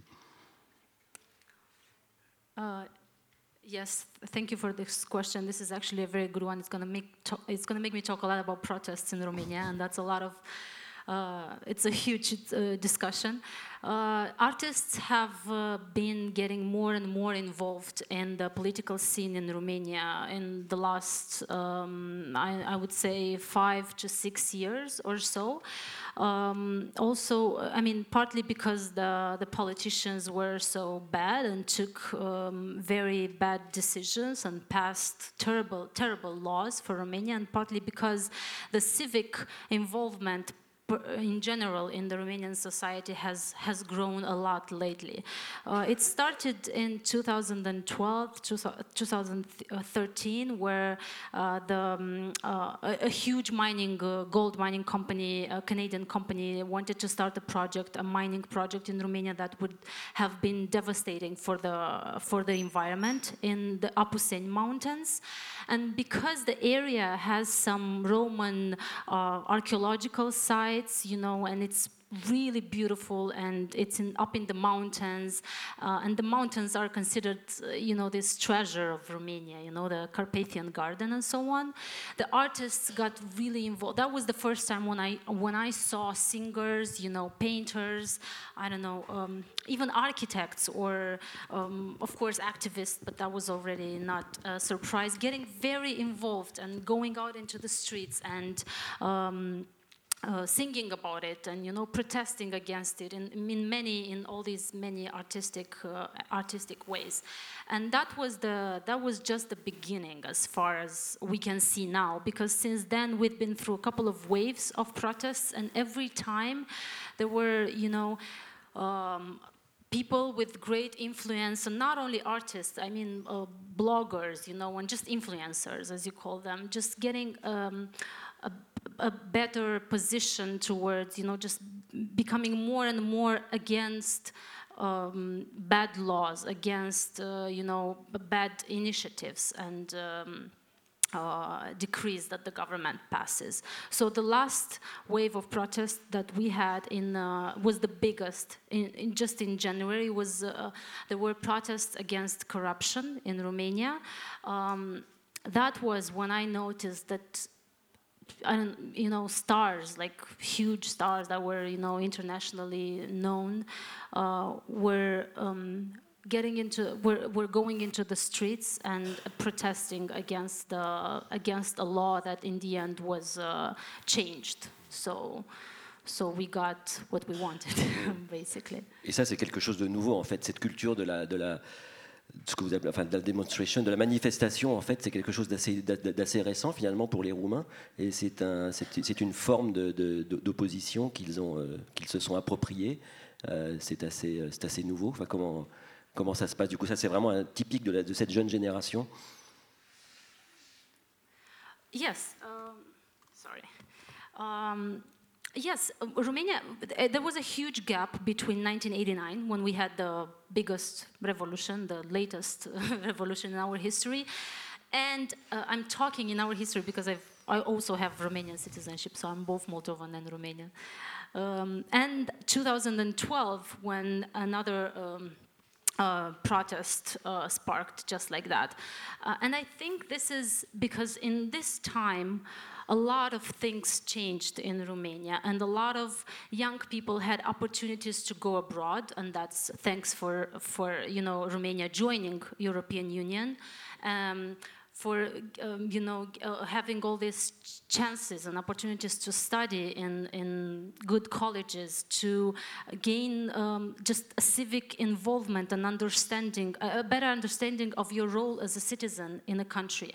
Yes, thank you for this question. This is actually a very good one. It's going to make it's going to make me talk a lot about protests in Romania, and that's a lot of. Uh, it's a huge uh, discussion. Uh, artists have been getting more and more involved in the political scene in Romania in the last, um, I, I would say, five to six years or so. Um, also, I mean, partly because the, the politicians were so bad and took um, very bad decisions and passed terrible, terrible laws for Romania, and partly because the civic involvement in general in the Romanian society has has grown a lot lately. Uh, it started in 2012, 2013, where uh, the um, uh, a, a huge mining uh, gold mining company, a Canadian company, wanted to start a project, a mining project in Romania that would have been devastating for the for the environment in the Apuseni Mountains, and because the area has some Roman uh, archaeological sites, you know, and it's really beautiful and it's in, up in the mountains uh, and the mountains are considered uh, you know this treasure of romania you know the carpathian garden and so on. The artists got really involved. That was the first time when i when i saw singers you know painters i don't know um, even architects or um, of course activists but that was already not a surprise. Getting very involved and going out into the streets and um, uh, singing about it and you know protesting against it in, in many in all these many artistic uh, artistic ways. And that was the that was just the beginning as far as we can see now because since then we've been through a couple of waves of protests and every time there were you know um, people with great influence and not only artists i mean uh, bloggers you know and just influencers as you call them just getting um, a, a better position towards you know just becoming more and more against um, bad laws against uh, you know bad initiatives and um, uh, decrees that the government passes. So the last wave of protest that we had in uh, was the biggest in, in just in January was uh, there were protests against corruption in Romania. Um, that was when I noticed that you know, stars like huge stars that were, you know, internationally known, uh, were um, getting into, were, were going into the streets and protesting against the against a law that in the end was uh, changed. So, so we got what we wanted, basically. Et ça, c'est quelque chose de nouveau, en fait, cette culture de la, de la, ce que vous appelez, enfin, de la demonstration, de la manifestation, en fait, c'est quelque chose d'assez, récent, finalement, pour les Roumains. Et c'est, un, c'est, c'est une forme d'opposition euh, qu'ils se sont appropriée. Euh, c'est, assez, euh, c'est assez nouveau. Comment, ça se passe? Du coup, ça, c'est vraiment typique de cette jeune génération. Yes. Um, sorry. Um, yes, uh, Romania. uh, There was a huge gap between 1989, when we had the biggest revolution, the latest revolution in our history, and uh, I'm talking in our history because I've, I also have Romanian citizenship, so I'm both Moldovan and Romanian. Um, and 2012, when another um, uh, protest uh, sparked just like that. Uh, and I think this is because in this time, a lot of things changed in Romania, and a lot of young people had opportunities to go abroad, and that's thanks for, for you know, Romania joining European Union. Um, for um, you know uh, having all these chances and opportunities to study in in good colleges to gain um, just a civic involvement and understanding a better understanding of your role as a citizen in a country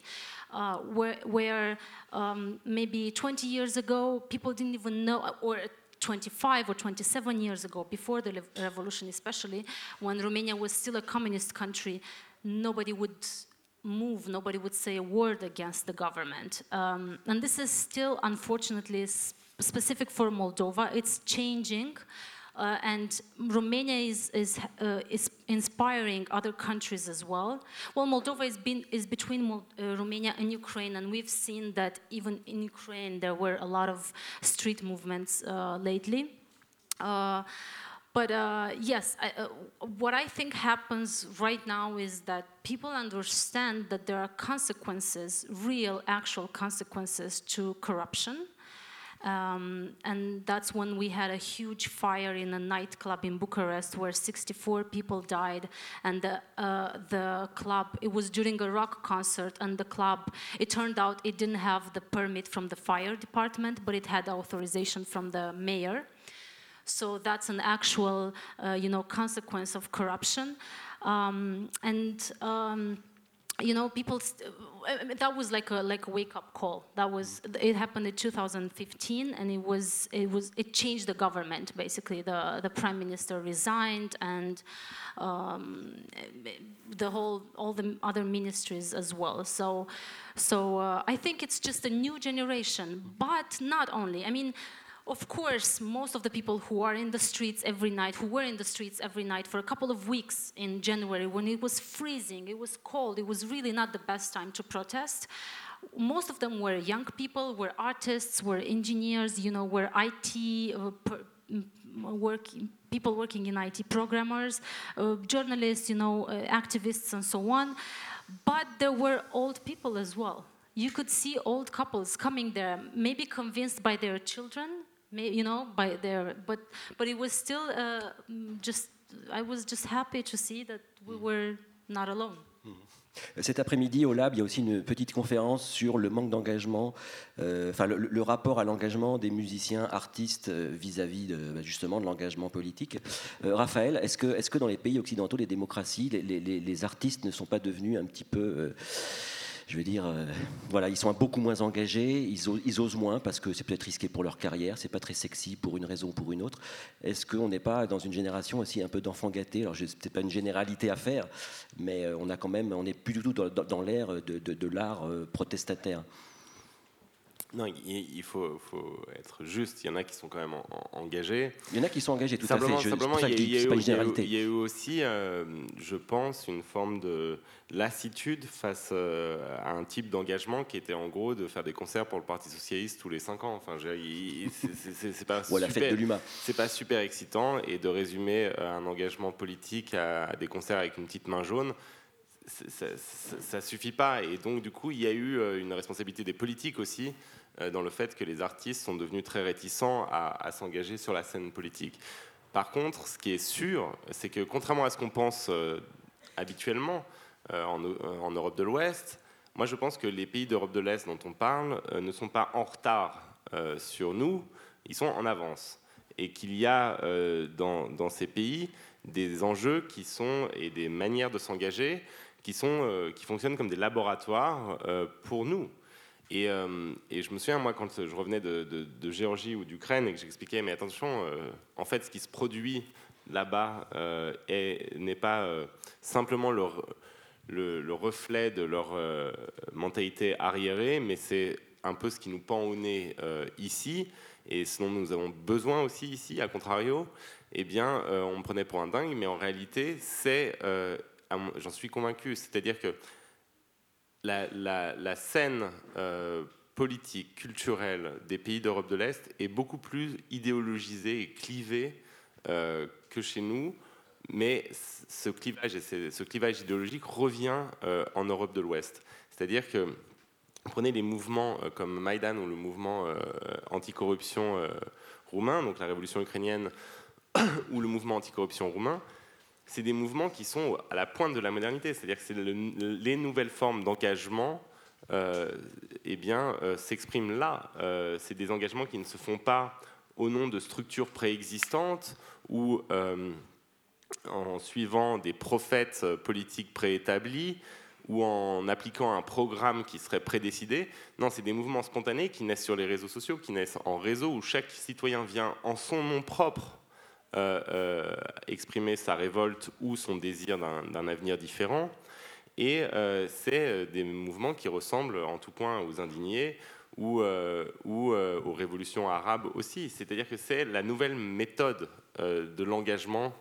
uh, where, where um, maybe 20 years ago people didn't even know or 25 or 27 years ago, before the revolution, especially when Romania was still a communist country, nobody would move, nobody would say a word against the government. Um, and this is still, unfortunately, specific for Moldova. It's changing. Uh, and Romania is, is, uh, is inspiring other countries as well. Well, Moldova is, been, is between uh, Romania and Ukraine, and we've seen that even in Ukraine there were a lot of street movements uh, lately. Uh, but uh, yes, I, what I think happens right now is that people understand that there are consequences, real, actual consequences to corruption. Um, and that's when we had a huge fire in a nightclub in Bucharest where 64 people died. And the, uh, the club, it was during a rock concert, and the club, it turned out it didn't have the permit from the fire department, but it had authorization from the mayor. So that's an actual, uh, you know, consequence of corruption. Um, and um, you know, people. I that was like a like a wake up call. That was it happened in 2015, and it was it was it changed the government basically. The the prime minister resigned, and um, the whole all the other ministries as well. So so uh, I think it's just a new generation, but not only. I mean of course, most of the people who are in the streets every night, who were in the streets every night for a couple of weeks in January when it was freezing, it was cold, it was really not the best time to protest. Most of them were young people, were artists, were engineers, you know, were IT uh, people working in IT, programmers, uh, journalists, you know, uh, activists, and so on. But there were old people as well. You could see old couples coming there, maybe convinced by their children you know, by their, but, but it was still uh, just, I was just happy to see that we were not alone. Cet après-midi, au Lab, il y a aussi une petite conférence sur le manque d'engagement, euh, enfin le, rapport à l'engagement des musiciens, artistes euh, vis-à-vis de, bah, justement de l'engagement politique. Euh, Raphaël, est-ce que, est que dans les pays occidentaux, les démocraties, les, les, les, artistes ne sont pas devenus un petit peu je veux dire, euh, voilà, ils sont beaucoup moins engagés, ils, osent, moins parce que c'est peut-être risqué pour leur carrière, c'est pas très sexy pour une raison ou pour une autre. Est-ce qu'on n'est pas dans une génération aussi un peu d'enfants gâtés? Alors, c'est pas une généralité à faire, mais euh, on a quand même, on n'est plus du tout dans, l'ère de l'art euh, protestataire. Non, il, faut, être juste. Il y en a qui sont quand même engagés. Il y en a qui sont engagés, tout simplement, à fait. simplement, il y, a eu aussi, euh, je pense, une forme de lassitude face euh, à un type d'engagement qui était en gros de faire des concerts pour le Parti socialiste tous les cinq ans. Enfin, c'est pas Ou à la fête de l'UMA. C'est pas super excitant et de résumer euh, un engagement politique à, des concerts avec une petite main jaune ça, ne suffit pas. Et donc, du coup, il y a eu une responsabilité des politiques aussi dans le fait que les artistes sont devenus très réticents à, s'engager sur la scène politique. Par contre, ce qui est sûr, c'est que contrairement à ce qu'on pense euh, habituellement euh, en, Europe de l'Ouest, moi je pense que les pays d'Europe de l'Est dont on parle ne sont pas en retard sur nous, ils sont en avance. Et qu'il y a dans, dans, ces pays des enjeux qui sont, et des manières de s'engager qui, sont, qui fonctionnent comme des laboratoires pour nous. Euh, et, je me souviens, moi, quand je revenais de, Géorgie ou d'Ukraine et que j'expliquais, mais attention, euh, en fait, ce qui se produit là-bas euh, n'est pas simplement le, le, reflet de leur mentalité arriérée, mais c'est un peu ce qui nous pend au nez ici, et ce dont nous avons besoin aussi ici, à contrario, eh bien, on me prenait pour un dingue, mais en réalité, c'est, j'en suis convaincu, c'est-à-dire que la, scène euh, politique, culturelle des pays d'Europe de l'Est est beaucoup plus idéologisée et clivée euh, que chez nous. Mais ce clivage, ce clivage idéologique revient euh, en Europe de l'Ouest. C'est-à-dire que prenez les mouvements comme Maïdan ou le mouvement anticorruption roumain, donc la révolution ukrainienne ou le mouvement anticorruption roumain, c'est des mouvements qui sont à la pointe de la modernité, c'est-à-dire que c'est les nouvelles formes d'engagement euh, eh bien, euh, s'expriment là. Euh, c'est des engagements qui ne se font pas au nom de structures préexistantes ou en suivant des prophètes politiques préétablis ou en appliquant un programme qui serait prédécidé. Non, c'est des mouvements spontanés qui naissent sur les réseaux sociaux, qui naissent en réseau, où chaque citoyen vient en son nom propre exprimer sa révolte ou son désir d'un avenir différent. Et euh, c'est des mouvements qui ressemblent en tout point aux indignés ou aux révolutions arabes aussi. C'est-à-dire que c'est la nouvelle méthode de l'engagement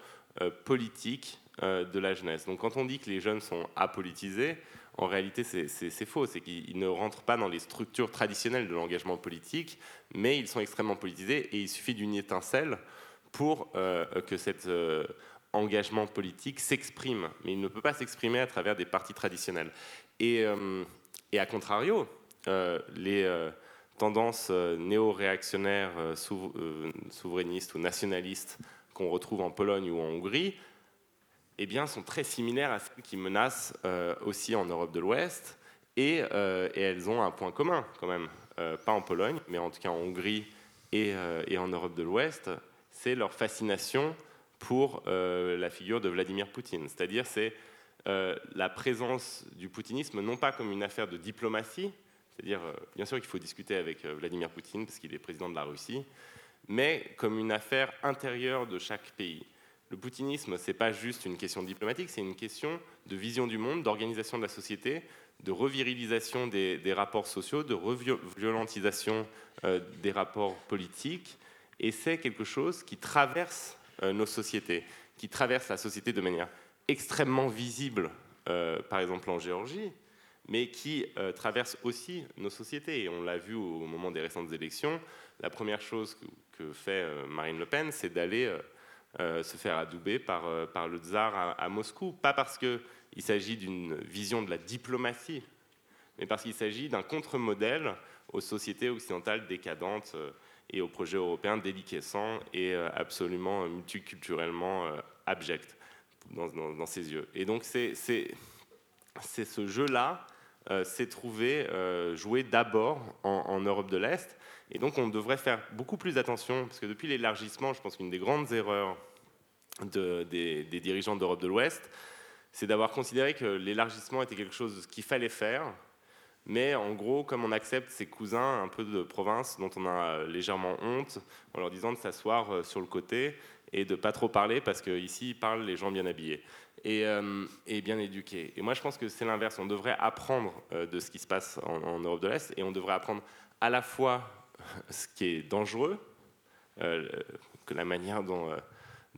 politique de la jeunesse. Donc quand on dit que les jeunes sont apolitisés, en réalité c'est faux, c'est qu'ils ne rentrent pas dans les structures traditionnelles de l'engagement politique, mais ils sont extrêmement politisés et il suffit d'une étincelle pour euh, que cet euh, engagement politique s'exprime. Mais il ne peut pas s'exprimer à travers des partis traditionnels. Et, euh, à contrario, les tendances néo-réactionnaires, souverainistes ou nationalistes qu'on retrouve en Pologne ou en Hongrie, eh bien, sont très similaires à celles qui menacent aussi en Europe de l'Ouest. Et, elles ont un point commun, quand même. pas en Pologne, mais en tout cas en Hongrie et en Europe de l'Ouest c'est leur fascination pour euh, la figure de Vladimir Poutine. C'est-à-dire, c'est euh, la présence du poutinisme non pas comme une affaire de diplomatie, c'est-à-dire, euh, bien sûr qu'il faut discuter avec Vladimir Poutine parce qu'il est président de la Russie, mais comme une affaire intérieure de chaque pays. Le poutinisme, ce n'est pas juste une question diplomatique, c'est une question de vision du monde, d'organisation de la société, de revirilisation des, des rapports sociaux, de reviolentisation des rapports politiques, et c'est quelque chose qui traverse euh, nos sociétés, qui traverse la société de manière extrêmement visible, euh, par exemple en Géorgie, mais qui euh, traverse aussi nos sociétés. Et on l'a vu au, moment des récentes élections. La première chose que, fait Marine Le Pen, c'est d'aller se faire adouber par, le tsar à Moscou. Pas parce qu'il s'agit d'une vision de la diplomatie, mais parce qu'il s'agit d'un contre-modèle aux sociétés occidentales décadentes et au projet européen déliquescent et euh, absolument multiculturellement euh, abject dans, ses yeux. Et donc c'est ce jeu-là euh, s'est trouvé joué d'abord en, Europe de l'Est. Et donc on devrait faire beaucoup plus attention, parce que depuis l'élargissement, je pense qu'une des grandes erreurs de, des, des, dirigeants d'Europe de l'Ouest, c'est d'avoir considéré que l'élargissement était quelque chose qu'il fallait faire, mais en gros, comme on accepte ses cousins un peu de province dont on a légèrement honte, en leur disant de s'asseoir euh, sur le côté et de pas trop parler parce qu'ici, ils parlent les gens bien habillés euh, et, bien éduqués. Et moi, je pense que c'est l'inverse. On devrait apprendre euh, de ce qui se passe en, Europe de l'Est et on devrait apprendre à la fois ce qui est dangereux, que la manière dont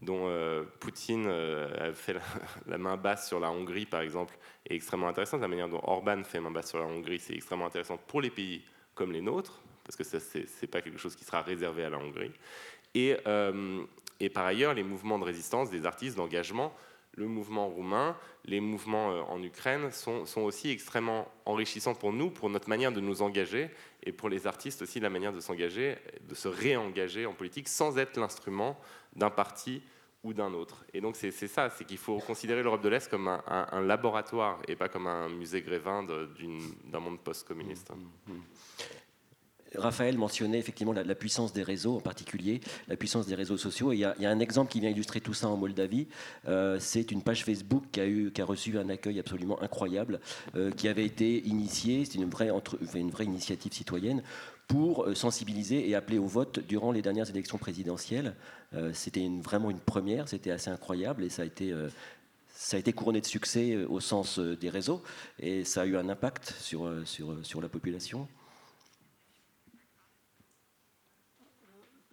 dont euh, Poutine euh, a fait la, main basse sur la Hongrie, par exemple, est extrêmement intéressante. La manière dont Orban fait main basse sur la Hongrie, c'est extrêmement intéressant pour les pays comme les nôtres, parce que ce n'est pas quelque chose qui sera réservé à la Hongrie. Et, euh, et, par ailleurs, les mouvements de résistance des artistes d'engagement, le mouvement roumain, les mouvements en Ukraine sont, aussi extrêmement enrichissants pour nous, pour notre manière de nous engager, et pour les artistes aussi la manière de s'engager, de se réengager en politique sans être l'instrument d'un parti ou d'un autre. Et donc c'est ça, c'est qu'il faut considérer l'Europe de l'Est comme un, laboratoire et pas comme un musée grévin d'un monde post-communiste. Raphaël mentionnait effectivement la, puissance des réseaux, en particulier la puissance des réseaux sociaux. il y, a, un exemple qui vient illustrer tout ça en Moldavie. Euh, c'est une page Facebook qui a, eu, qui a reçu un accueil absolument incroyable, euh, qui avait été initiée, c'est une vraie, une vraie initiative citoyenne pour euh, sensibiliser et appeler au vote durant les dernières élections présidentielles. c'était vraiment une première, c'était assez incroyable et ça a été ça a été couronné de succès au sens des réseaux et ça a eu un impact sur, sur, sur la population.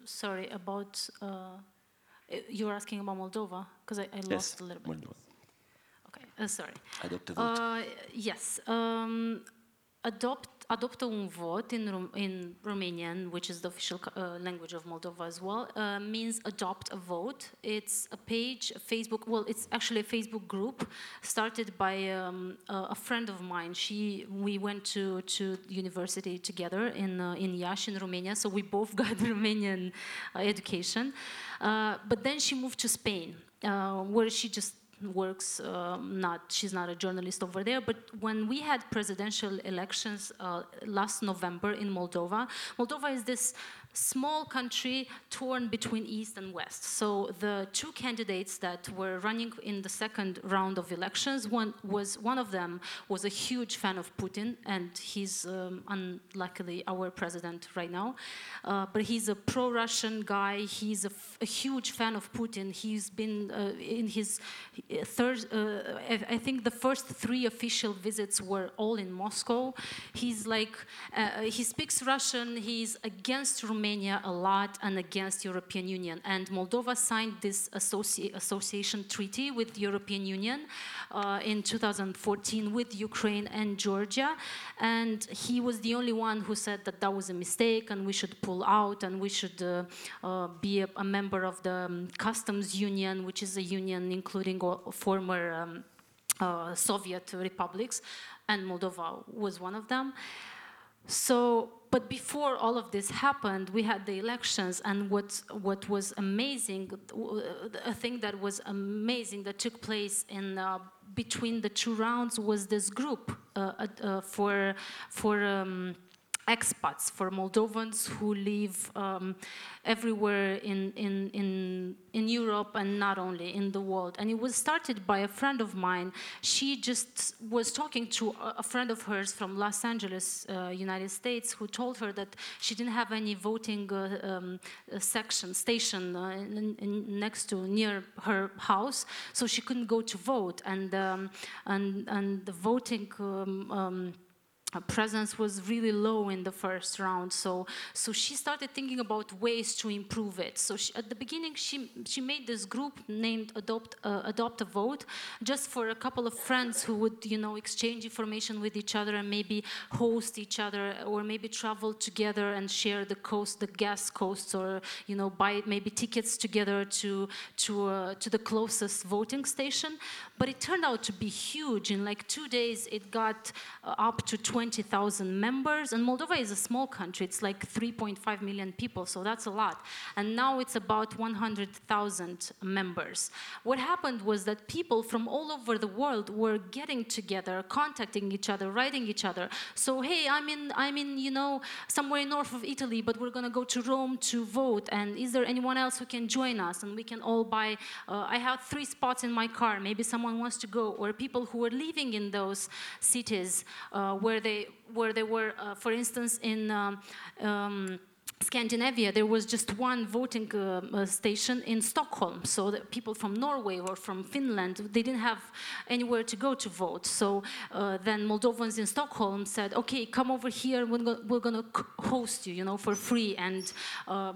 Sorry, about, uh, you were asking about Moldova? Because I, I lost yes, a little bit. Moldova. Okay, uh, sorry. Adopt a vote. Uh, yes. Um, adopt adoptă un vot in, in Romanian, which is the official uh, language of Moldova as well, uh, means adopt a vote. It's a page, a Facebook, well, it's actually a Facebook group started by um, a friend of mine. She, we went to, to university together in, uh, in Iași, in Romania, so we both got Romanian uh, education. Uh, but then she moved to Spain, uh, where she just works um, not she's not a journalist over there but when we had presidential elections uh, last november in moldova moldova is this small country torn between east and west. So the two candidates that were running in the second round of elections, one was one of them was a huge fan of Putin, and he's um, unluckily our president right now. Uh, but he's a pro-Russian guy. He's a, huge fan of Putin. He's been uh, in his uh, third. Uh, I think the first three official visits were all in Moscow. He's like uh, he speaks Russian. He's against Romania Romania a lot and against European Union. And Moldova signed this associ association treaty with the European Union uh, in 2014 with Ukraine and Georgia. And he was the only one who said that that was a mistake and we should pull out and we should uh, uh, be a, a, member of the um, customs union, which is a union including former um, uh, Soviet republics, and Moldova was one of them. So, but before all of this happened, we had the elections, and what what was amazing, a thing that was amazing that took place in uh, between the two rounds was this group uh, uh, for for. Um, expats, for Moldovans who live um, everywhere in, in, in, in Europe and not only in the world. And it was started by a friend of mine. She just was talking to a friend of hers from Los Angeles, uh, United States, who told her that she didn't have any voting uh, um, section, station uh, in, in next to, near her house, so she couldn't go to vote. And, um, and, and the voting um, um, presence was really low in the first round. So, so she started thinking about ways to improve it. So she, at the beginning, she, she made this group named Adopt, uh, Adopt a Vote, just for a couple of friends who would, you know, exchange information with each other and maybe host each other or maybe travel together and share the cost, the gas costs or, you know, buy maybe tickets together to, to, uh, to the closest voting station. But it turned out to be huge. In like two days, it got uh, up to 20 20,000 members, and Moldova is a small country. It's like 3.5 million people, so that's a lot. And now it's about 100,000 members. What happened was that people from all over the world were getting together, contacting each other, writing each other. So hey, I'm in, I'm in, you know, somewhere north of Italy, but we're gonna go to Rome to vote. And is there anyone else who can join us? And we can all buy. Uh, I have three spots in my car. Maybe someone wants to go. Or people who are living in those cities uh, where they they where they were, uh, for instance, in um, um, Scandinavia, there was just one voting uh, uh, station in Stockholm. So people from Norway or from Finland, they didn't have anywhere to go to vote. So uh, then Moldovans in Stockholm said, "Okay, come over here. We're, we're going to host you, you know, for free, and uh,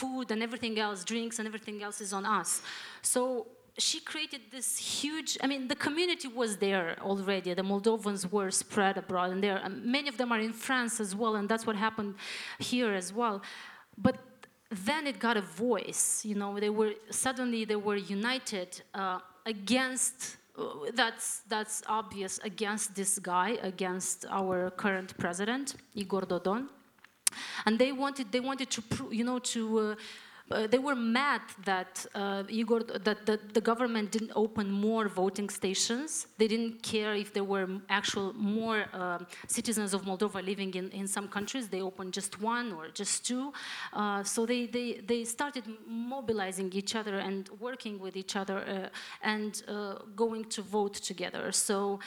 food and everything else, drinks and everything else is on us." So she created this huge i mean the community was there already. The moldovans were spread abroad and there many of them are in france as well and that's what happened here as well. But then it got a voice you know they were suddenly they were united uh, against uh, that's that's obvious against this guy against our current president igor dodon. And they wanted they wanted to you know to uh, uh, they were mad that uh, Igor, that the, the, government didn't open more voting stations. They didn't care if there were actual more uh, citizens of Moldova living in, in some countries. They opened just one or just two. Uh, so they, they, they started mobilizing each other and working with each other uh, and uh, going to vote together. So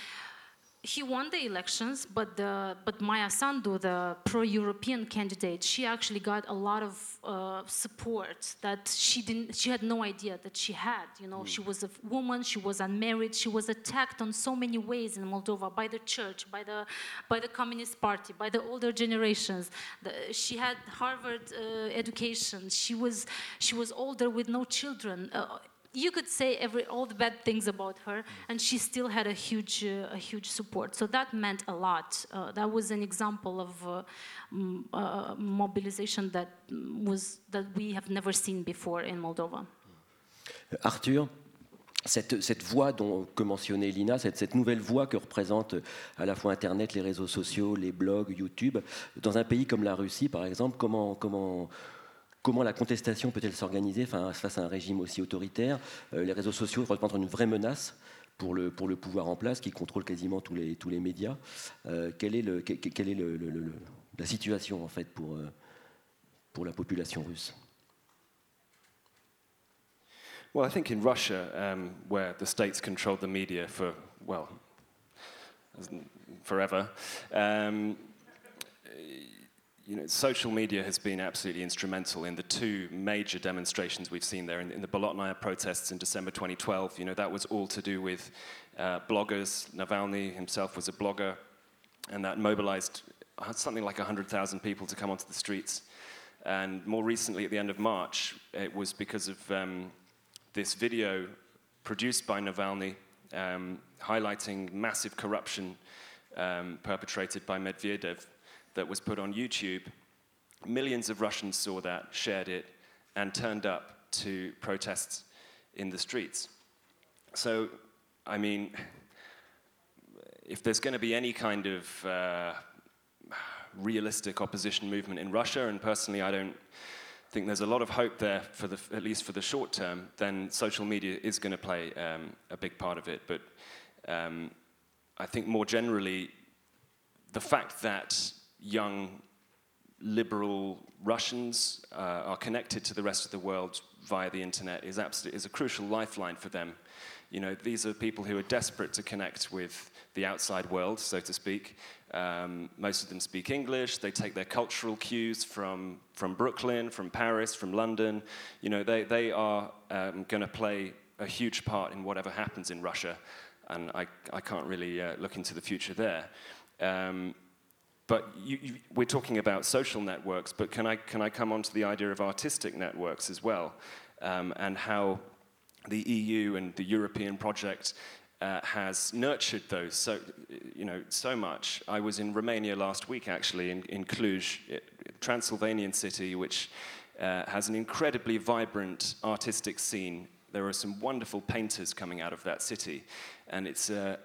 he won the elections, but the, but Maia Sandu, the pro-European candidate, she actually got a lot of uh, support that she didn't. She had no idea that she had. You know, mm. she was a woman. She was unmarried. She was attacked on so many ways in Moldova by the church, by the by the Communist Party, by the older generations. The, she had Harvard uh, education. She was she was older with no children. Uh, you could say every all the bad things about her, and she still had a huge uh, a huge support. So that meant a lot. Uh, that was an example of uh, uh mobilization that was that we have never seen before in Moldova. Arthur. Cette, cette, voix dont, que mentionnait Lina, cette, cette, nouvelle voix que représente à la fois Internet, les réseaux sociaux, les blogs, YouTube, dans un pays comme la Russie, par exemple, comment, comment, comment la contestation peut-elle s'organiser face à un régime aussi autoritaire? Les réseaux sociaux représentent une vraie menace pour le, pouvoir en place qui contrôle quasiment tous les, médias. quelle est, le, quelle est la situation en fait pour, pour la population russe? Well, I think in Russia, um, where the states controlled the media for, well, forever, um, you know, social media has been absolutely instrumental in the two major demonstrations we've seen there. In, in, the Bolotnaya protests in December 2012, you know, that was all to do with uh, bloggers. Navalny himself was a blogger, and that mobilized something like 100,000 people to come onto the streets. And more recently, at the end of March, it was because of um, this video produced by Navalny um, highlighting massive corruption um, perpetrated by Medvedev that was put on YouTube. Millions of Russians saw that, shared it, and turned up to protests in the streets. So, I mean, if there's going to be any kind of uh, realistic opposition movement in Russia, and personally, I don't think there's a lot of hope there, for the, at least for the short term, then social media is going to play um, a big part of it. But um, I think more generally, the fact that young liberal Russians uh, are connected to the rest of the world via the internet is absolutely is a crucial lifeline for them. You know, these are people who are desperate to connect with the outside world, so to speak. Um, most of them speak English. They take their cultural cues from, from Brooklyn, from Paris, from London. You know, they, they are um, going to play a huge part in whatever happens in Russia, and I, I can't really uh, look into the future there. Um, but you, you, we're talking about social networks, but can I, can I come on to the idea of artistic networks as well, um, and how the EU and the European project uh, has nurtured those so, you know, so much. I was in Romania last week, actually, in, in Cluj, Transylvanian city, which uh, has an incredibly vibrant artistic scene. There are some wonderful painters coming out of that city, and it's a,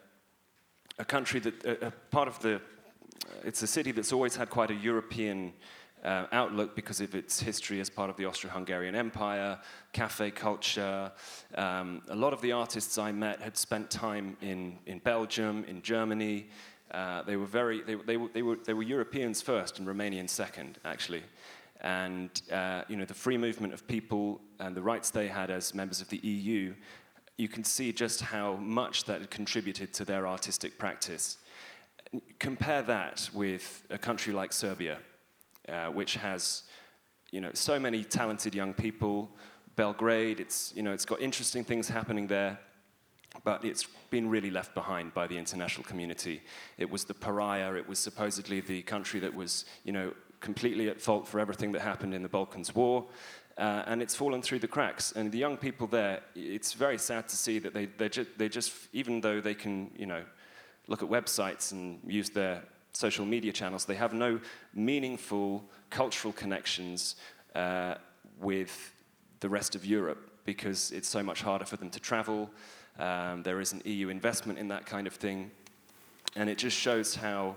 a country that, a, a part of the, it's a city that's always had quite a European uh, outlook because of its history as part of the Austro-Hungarian Empire, cafe culture. Um, a lot of the artists I met had spent time in, in Belgium, in Germany. Uh, they were very, they, they, they, were, they were Europeans first and Romanians second, actually. And uh, you know, the free movement of people and the rights they had as members of the EU, you can see just how much that had contributed to their artistic practice. Compare that with a country like Serbia, uh, which has you know, so many talented young people. Belgrade, it's, you know, it's got interesting things happening there, but it's been really left behind by the international community. It was the pariah, it was supposedly the country that was you know, completely at fault for everything that happened in the Balkans War. Uh, and it's fallen through the cracks. And the young people there, it's very sad to see that they, they, ju- they just, even though they can, you know, look at websites and use their social media channels, they have no meaningful cultural connections uh, with the rest of Europe because it's so much harder for them to travel. Um, there isn't EU investment in that kind of thing. And it just shows how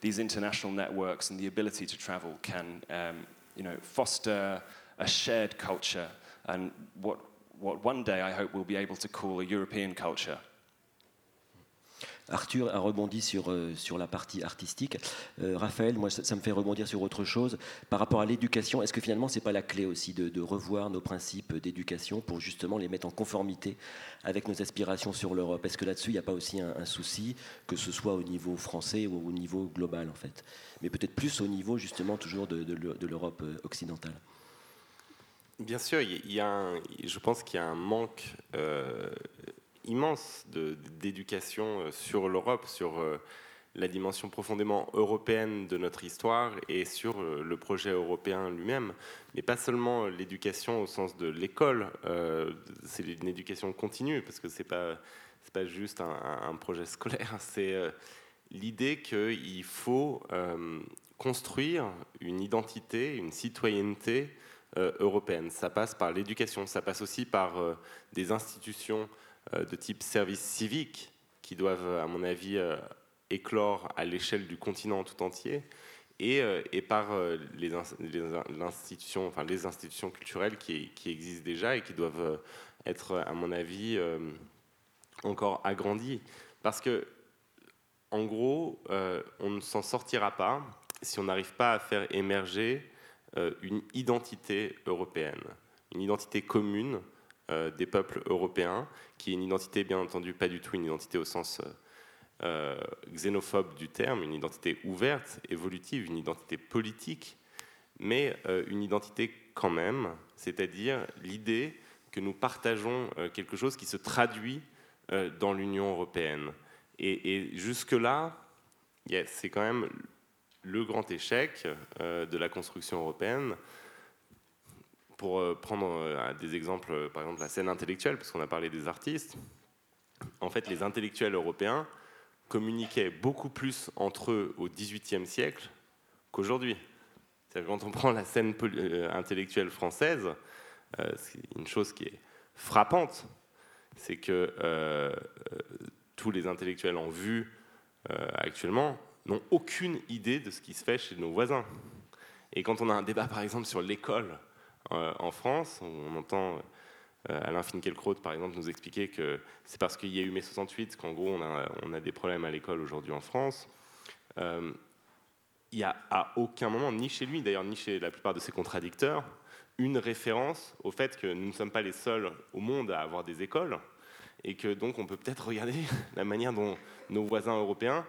these international networks and the ability to travel can um, you know, foster a shared culture and what, what one day I hope we'll be able to call a European culture. Arthur a rebondi sur, euh, sur la partie artistique. Euh, Raphaël, moi, ça, me fait rebondir sur autre chose. Par rapport à l'éducation, est-ce que finalement, ce n'est pas la clé aussi de, revoir nos principes d'éducation pour justement les mettre en conformité avec nos aspirations sur l'Europe? Est-ce que là-dessus, il n'y a pas aussi un, souci, que ce soit au niveau français ou au niveau global, en fait? Mais peut-être plus au niveau, justement, toujours de, de l'Europe euh, occidentale Bien sûr, il y a je pense qu'il y a un manque immense d'éducation euh, sur l'Europe, sur euh, la dimension profondément européenne de notre histoire et sur euh, le projet européen lui-même. Mais pas seulement l'éducation au sens de l'école, c'est une éducation continue, parce que ce n'est pas, pas juste un, projet scolaire, c'est l'idée qu'il faut construire une identité, une citoyenneté européenne. Ça passe par l'éducation, ça passe aussi par des institutions de type service civique qui doivent, à mon avis, euh, éclore à l'échelle du continent tout entier. et, et par les, institutions, enfin, les institutions culturelles qui, qui, existent déjà et qui doivent être, à mon avis, encore agrandies. Parce que, en gros, on ne s'en sortira pas si on n'arrive pas à faire émerger une identité européenne, une identité commune euh, des peuples européens, qui est une identité, bien entendu, pas du tout une identité au sens euh, euh, xénophobe du terme, une identité ouverte, évolutive, une identité politique, mais une identité quand même, c'est-à-dire l'idée que nous partageons quelque chose qui se traduit dans l'Union européenne. Et, jusque-là, c'est quand même le grand échec de la construction européenne pour euh, prendre euh, des exemples, euh, par exemple la scène intellectuelle, parce qu'on a parlé des artistes, en fait, les intellectuels européens communiquaient beaucoup plus entre eux au XVIIIe siècle qu'aujourd'hui. Quand on prend la scène intellectuelle française, c'est une chose qui est frappante, c'est que tous les intellectuels en vue actuellement n'ont aucune idée de ce qui se fait chez nos voisins. Et quand on a un débat, par exemple, sur l'école, en France. On entend euh, Alain Finkielkraut, par exemple, nous expliquer que c'est parce qu'il y a eu mai 68 qu'en gros, on a, des problèmes à l'école aujourd'hui en France. Euh, il n'y a à aucun moment, ni chez lui d'ailleurs, ni chez la plupart de ses contradicteurs, une référence au fait que nous ne sommes pas les seuls au monde à avoir des écoles et que donc on peut peut-être regarder la manière dont nos voisins européens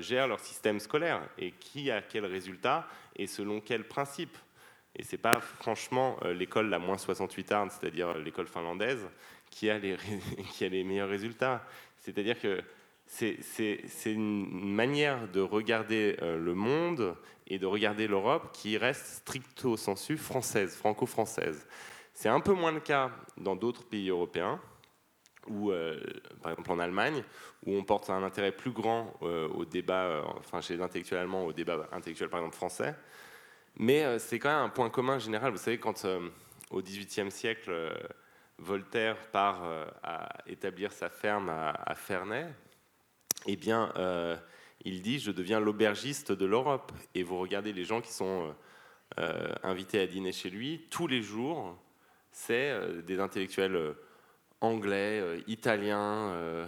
gèrent leur système scolaire et qui a quel résultat et selon quels principes. Et c'est pas franchement euh, l'école la moins 68 arnes, c'est-à-dire euh, l'école finlandaise, qui a les, meilleurs résultats. C'est-à-dire que c'est une manière de regarder euh, le monde et de regarder l'Europe qui reste stricto sensu française, franco-française. C'est un peu moins le cas dans d'autres pays européens, ou par exemple en Allemagne, où on porte un intérêt plus grand au débat, enfin chez les intellectuels allemands, au débat intellectuel par exemple français. Mais euh, c'est quand même un point commun général. Vous savez, quand euh, au XVIIIe siècle, euh, Voltaire part à établir sa ferme à, Ferney, eh bien, il dit Je deviens l'aubergiste de l'Europe. Et vous regardez les gens qui sont invités à dîner chez lui, tous les jours, c'est des intellectuels anglais, italiens,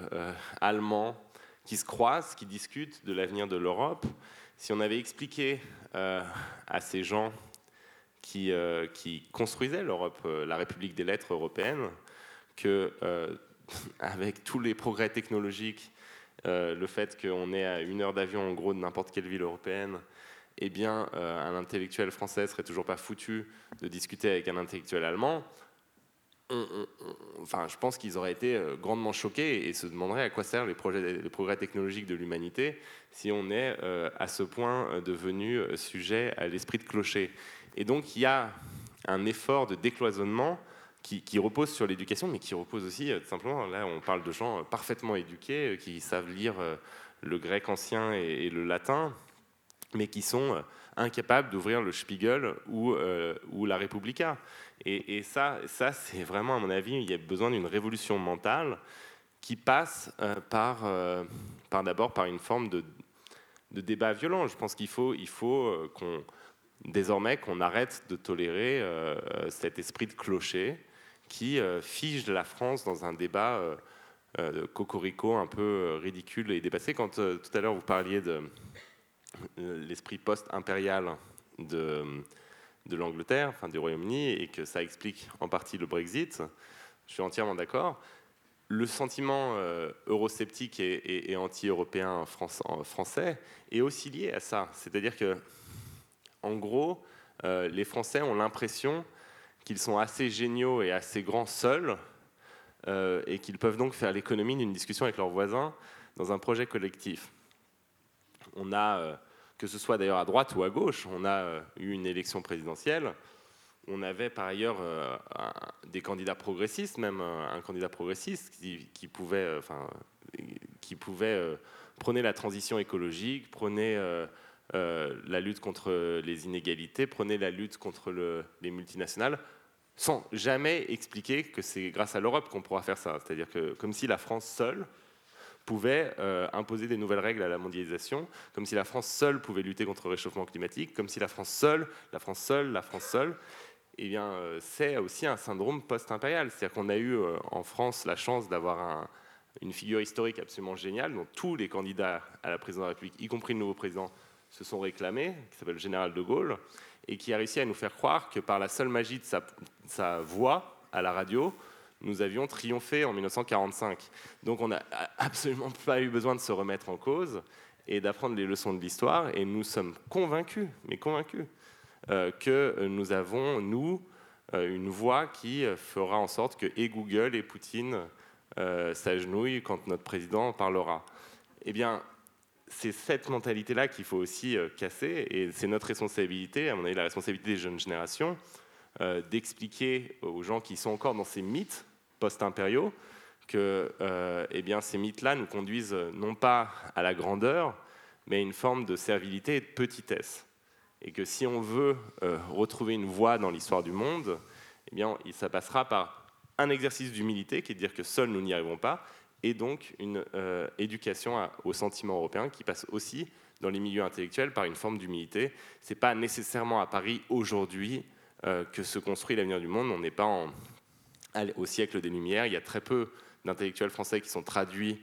allemands, qui se croisent, qui discutent de l'avenir de l'Europe. Si on avait expliqué euh, à ces gens qui, euh, construisaient l'Europe, euh, la République des lettres européenne, que avec tous les progrès technologiques, le fait qu'on est à une heure d'avion en gros de n'importe quelle ville européenne, eh bien, un intellectuel français serait toujours pas foutu de discuter avec un intellectuel allemand. Enfin, je pense qu'ils auraient été grandement choqués et se demanderaient à quoi servent les, progrès technologiques de l'humanité si on est euh, à ce point euh, devenu euh, sujet à l'esprit de clocher. Et donc il y a un effort de décloisonnement qui, repose sur l'éducation, mais qui repose aussi tout simplement, là on parle de gens parfaitement éduqués, qui savent lire le grec ancien et, le latin, mais qui sont incapables d'ouvrir le Spiegel ou, ou la Repubblica. Et, ça, ça c'est vraiment, à mon avis, il y a besoin d'une révolution mentale qui passe par, par d'abord par une forme de débat violent. Je pense qu'il faut, il faut euh, qu'on, désormais qu'on arrête de tolérer euh, cet esprit de clocher qui euh, fige la France dans un débat de cocorico un peu ridicule et dépassé. Quand tout à l'heure vous parliez de l'esprit post-impérial de, de l'Angleterre, enfin du Royaume-Uni, et que ça explique en partie le Brexit, je suis entièrement d'accord le sentiment euh, eurosceptique et, anti-européen français est aussi lié à ça. C'est-à-dire que, en gros, euh, les Français ont l'impression qu'ils sont assez géniaux et assez grands seuls euh, et qu'ils peuvent donc faire l'économie d'une discussion avec leurs voisins dans un projet collectif. On a, que ce soit d'ailleurs à droite ou à gauche, on a eu une élection présidentielle on avait par ailleurs euh, des candidats progressistes, même un, candidat progressiste qui, pouvait, euh, enfin, qui pouvait euh, prôner la transition écologique, prôner la lutte contre les inégalités, prôner la lutte contre les multinationales, sans jamais expliquer que c'est grâce à l'Europe qu'on pourra faire ça. C'est-à-dire que comme si la France seule pouvait euh, imposer des nouvelles règles à la mondialisation, comme si la France seule pouvait lutter contre le réchauffement climatique, comme si la France seule, la France seule, la France seule, eh bien, euh, c'est aussi un syndrome post-impérial. C'est-à-dire qu'on a eu euh, en France la chance d'avoir une figure historique absolument géniale, dont tous les candidats à la présidence de la République, y compris le nouveau président, se sont réclamés, qui s'appelle le général de Gaulle, et qui a réussi à nous faire croire que par la seule magie de sa, sa voix à la radio, nous avions triomphé en 1945. Donc on n'a absolument pas eu besoin de se remettre en cause et d'apprendre les leçons de l'histoire, et nous sommes convaincus, mais convaincus, euh, que nous avons, nous, euh, une voix qui fera en sorte que et Google et Poutine euh, s'agenouillent quand notre président parlera. Eh bien, c'est cette mentalité-là qu'il faut aussi casser, et c'est notre responsabilité, à mon avis la responsabilité des jeunes générations, d'expliquer aux gens qui sont encore dans ces mythes post-impériaux que eh bien, ces mythes-là nous conduisent non pas à la grandeur, mais à une forme de servilité et de petitesse et que si on veut euh, retrouver une voie dans l'histoire du monde, eh bien, ça passera par un exercice d'humilité, qui est de dire que seuls nous n'y arrivons pas, et donc une euh, éducation au sentiment européen qui passe aussi dans les milieux intellectuels par une forme d'humilité. Ce n'est pas nécessairement à Paris aujourd'hui euh, que se construit l'avenir du monde. On n'est pas au siècle des Lumières. Il y a très peu d'intellectuels français qui sont traduits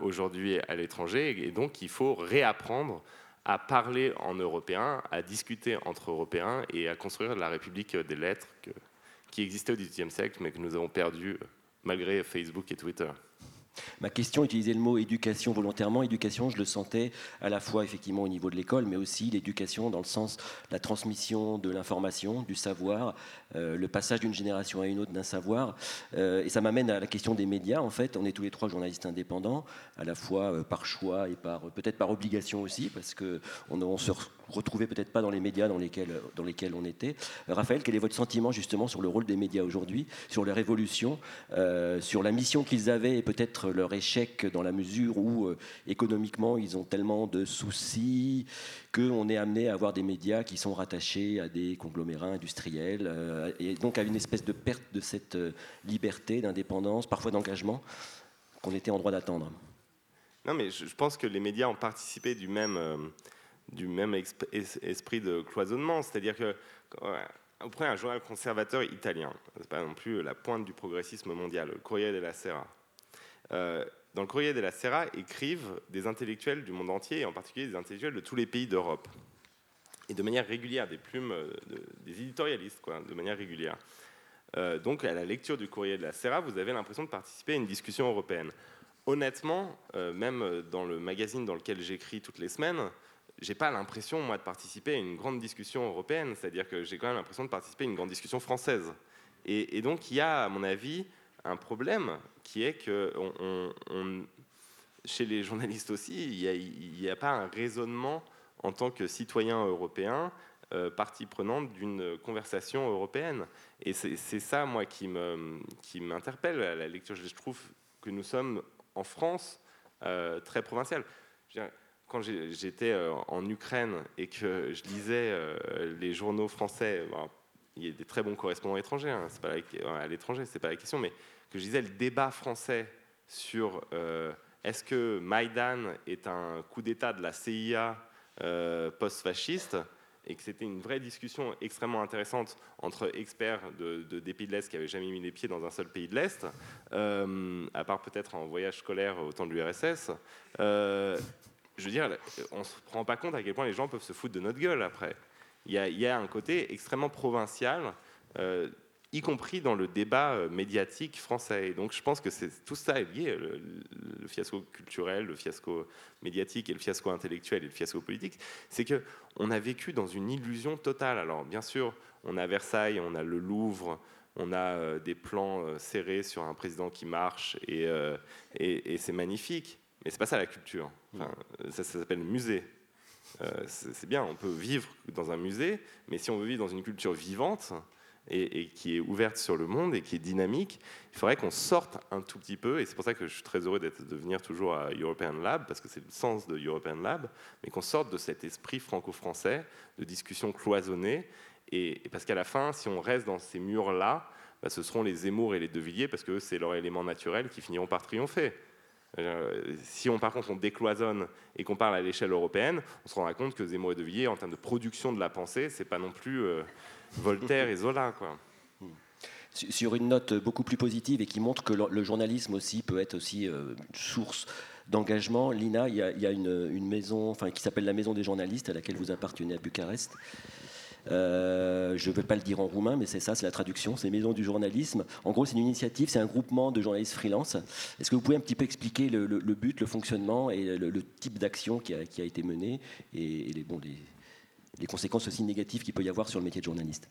aujourd'hui à l'étranger, et donc il faut réapprendre à parler en européen, à discuter entre Européens et à construire la République des lettres qui existait au XVIIIe siècle, mais que nous avons perdu malgré Facebook et Twitter. Ma question utilisait le mot éducation volontairement. Éducation, je le sentais à la fois effectivement au niveau de l'école, mais aussi l'éducation dans le sens de la transmission de l'information, du savoir, euh, le passage d'une génération à une autre d'un savoir. Euh, et ça m'amène à la question des médias. En fait, on est tous les trois journalistes indépendants, à la fois euh, par choix et par peut-être par obligation aussi, parce que on, se retrouvait peut-être pas dans les médias dans lesquels dans lesquels on était. Raphaël, quel est votre sentiment justement sur le rôle des médias aujourd'hui, sur leur évolution, sur la mission qu'ils avaient et peut-être leur échec dans la mesure où euh, économiquement ils ont tellement de soucis qu'on est amené à avoir des médias qui sont rattachés à des conglomérats industriels euh, et donc à une espèce de perte de cette euh, liberté, d'indépendance, parfois d'engagement qu'on était en droit d'attendre. Non, mais je pense que les médias ont participé du même, du même esprit de cloisonnement. C'est-à-dire que prenez un journal conservateur italien, c'est pas non plus la pointe du progressisme mondial, le Corriere della Sera. Euh, dans le Courrier de la Serra écrivent des intellectuels du monde entier, et en particulier des intellectuels de tous les pays d'Europe. Et de manière régulière, des plumes, euh, des éditorialistes, quoi, de manière régulière. Euh, donc, à la lecture du Courrier de la Serra, vous avez l'impression de participer à une discussion européenne. Honnêtement, même dans le magazine dans lequel j'écris toutes les semaines, j'ai pas l'impression, moi, de participer à une grande discussion européenne. C'est-à-dire que j'ai quand même l'impression de participer à une grande discussion française. Et, donc, il y a, à mon avis, un problème qui est que chez les journalistes aussi, il n'y a, pas un raisonnement en tant que citoyen européen, euh, partie prenante d'une conversation européenne. Et c'est ça, moi, qui m'interpelle qui à la lecture. Je trouve que nous sommes, en France, euh, très provincial. Quand j'étais euh, en Ukraine et que je lisais les journaux français, il y a des très bons correspondants étrangers, hein, pas à l'étranger, c'est pas la question, mais que je disais le débat français sur euh, est-ce que Maïdan est un coup d'État de la CIA euh, post-fasciste et que c'était une vraie discussion extrêmement intéressante entre experts de, des pays de l'Est qui n'avaient jamais mis les pieds dans un seul pays de l'Est, euh, à part peut-être en voyage scolaire au temps de l'URSS. Je veux dire, on ne se rend pas compte à quel point les gens peuvent se foutre de notre gueule après. Il y a, un côté extrêmement provincial y compris dans le débat euh, médiatique français. Donc je pense que tout ça est lié, le, fiasco culturel, le fiasco médiatique et le fiasco intellectuel et le fiasco politique, c'est qu'on a vécu dans une illusion totale. Alors bien sûr, on a Versailles, on a le Louvre, on a euh, des plans euh, serrés sur un président qui marche et, c'est magnifique. Mais c'est pas ça la culture. Enfin, ça, ça s'appelle musée. c'est bien, on peut vivre dans un musée, mais si on veut vivre dans une culture vivante, et, qui est ouverte sur le monde et qui est dynamique, il faudrait qu'on sorte un tout petit peu, et c'est pour ça que je suis très heureux de venir toujours à European Lab, parce que c'est le sens de European Lab, mais qu'on sorte de cet esprit franco-français, de discussion cloisonnée, et, parce qu'à la fin, si on reste dans ces murs-là, bah, ce seront les Zemmour et les De Villiers, parce que c'est leur élément naturel qui finiront par triompher. Si on, par contre on décloisonne et qu'on parle à l'échelle européenne, on se rendra compte que Zemmour et De Villiers, en termes de production de la pensée, c'est pas non plus Voltaire et Zola. Quoi sur une note beaucoup plus positive et qui montre que le journalisme aussi peut être aussi euh, source d'engagement. Lina, il y a, une, maison enfin, qui s'appelle la Maison des journalistes à laquelle vous appartenez à Bucarest. Euh, je ne vais pas le dire en roumain, mais c'est ça, c'est la traduction, c'est Maison du journalisme. En gros, c'est une initiative, c'est un groupement de journalistes freelance. Est-ce que vous pouvez un petit peu expliquer le, but, le fonctionnement et le, type d'action qui a, été mené et, les, les conséquences aussi négatives qu'il peut y avoir sur le métier de journaliste?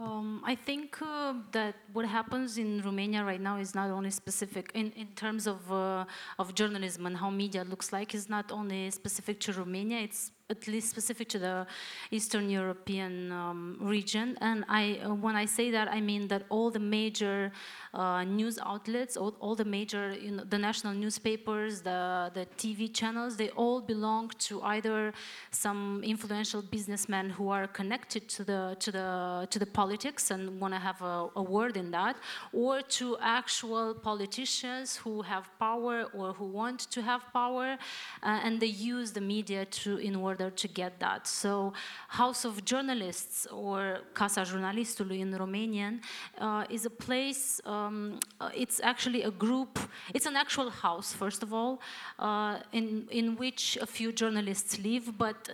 Um, I think uh, that what happens in Romania right now is not only specific in, in terms of uh, of journalism and how media looks like is not only specific to Romania. It's at least specific to the Eastern European um, region. And I, uh, when I say that, I mean that all the major uh, news outlets, all, all, the major, you know, the national newspapers, the, the TV channels, they all belong to either some influential businessmen who are connected to the, to the, to the politics and want to have a, a word in that, or to actual politicians who have power or who want to have power, uh, and they use the media to, in order order to get that. So House of Journalists or Casa Jurnalistului in Romanian uh, is a place, um, uh, it's actually a group, it's an actual house, first of all, uh, in, in which a few journalists live, but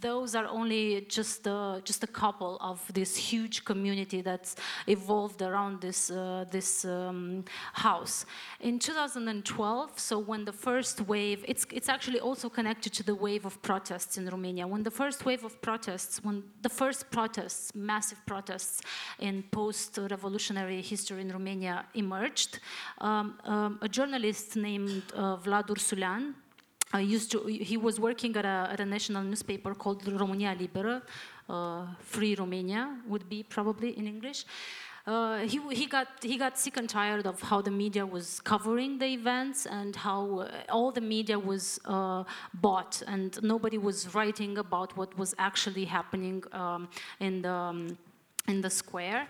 those are only just a, just a couple of this huge community that's evolved around this uh, this um, house. In 2012, so when the first wave, it's it's actually also connected to the wave of protests in Romania. When the first wave of protests, when the first protests, massive protests in post-revolutionary history in Romania emerged, um, um, a journalist named uh, Vlad Ursulean I used to, he was working at a, at a national newspaper called România Liberă, uh, Free Romania would be probably in English. Uh, he, he, got, he got sick and tired of how the media was covering the events and how uh, all the media was uh, bought and nobody was writing about what was actually happening um, in the um, in the square,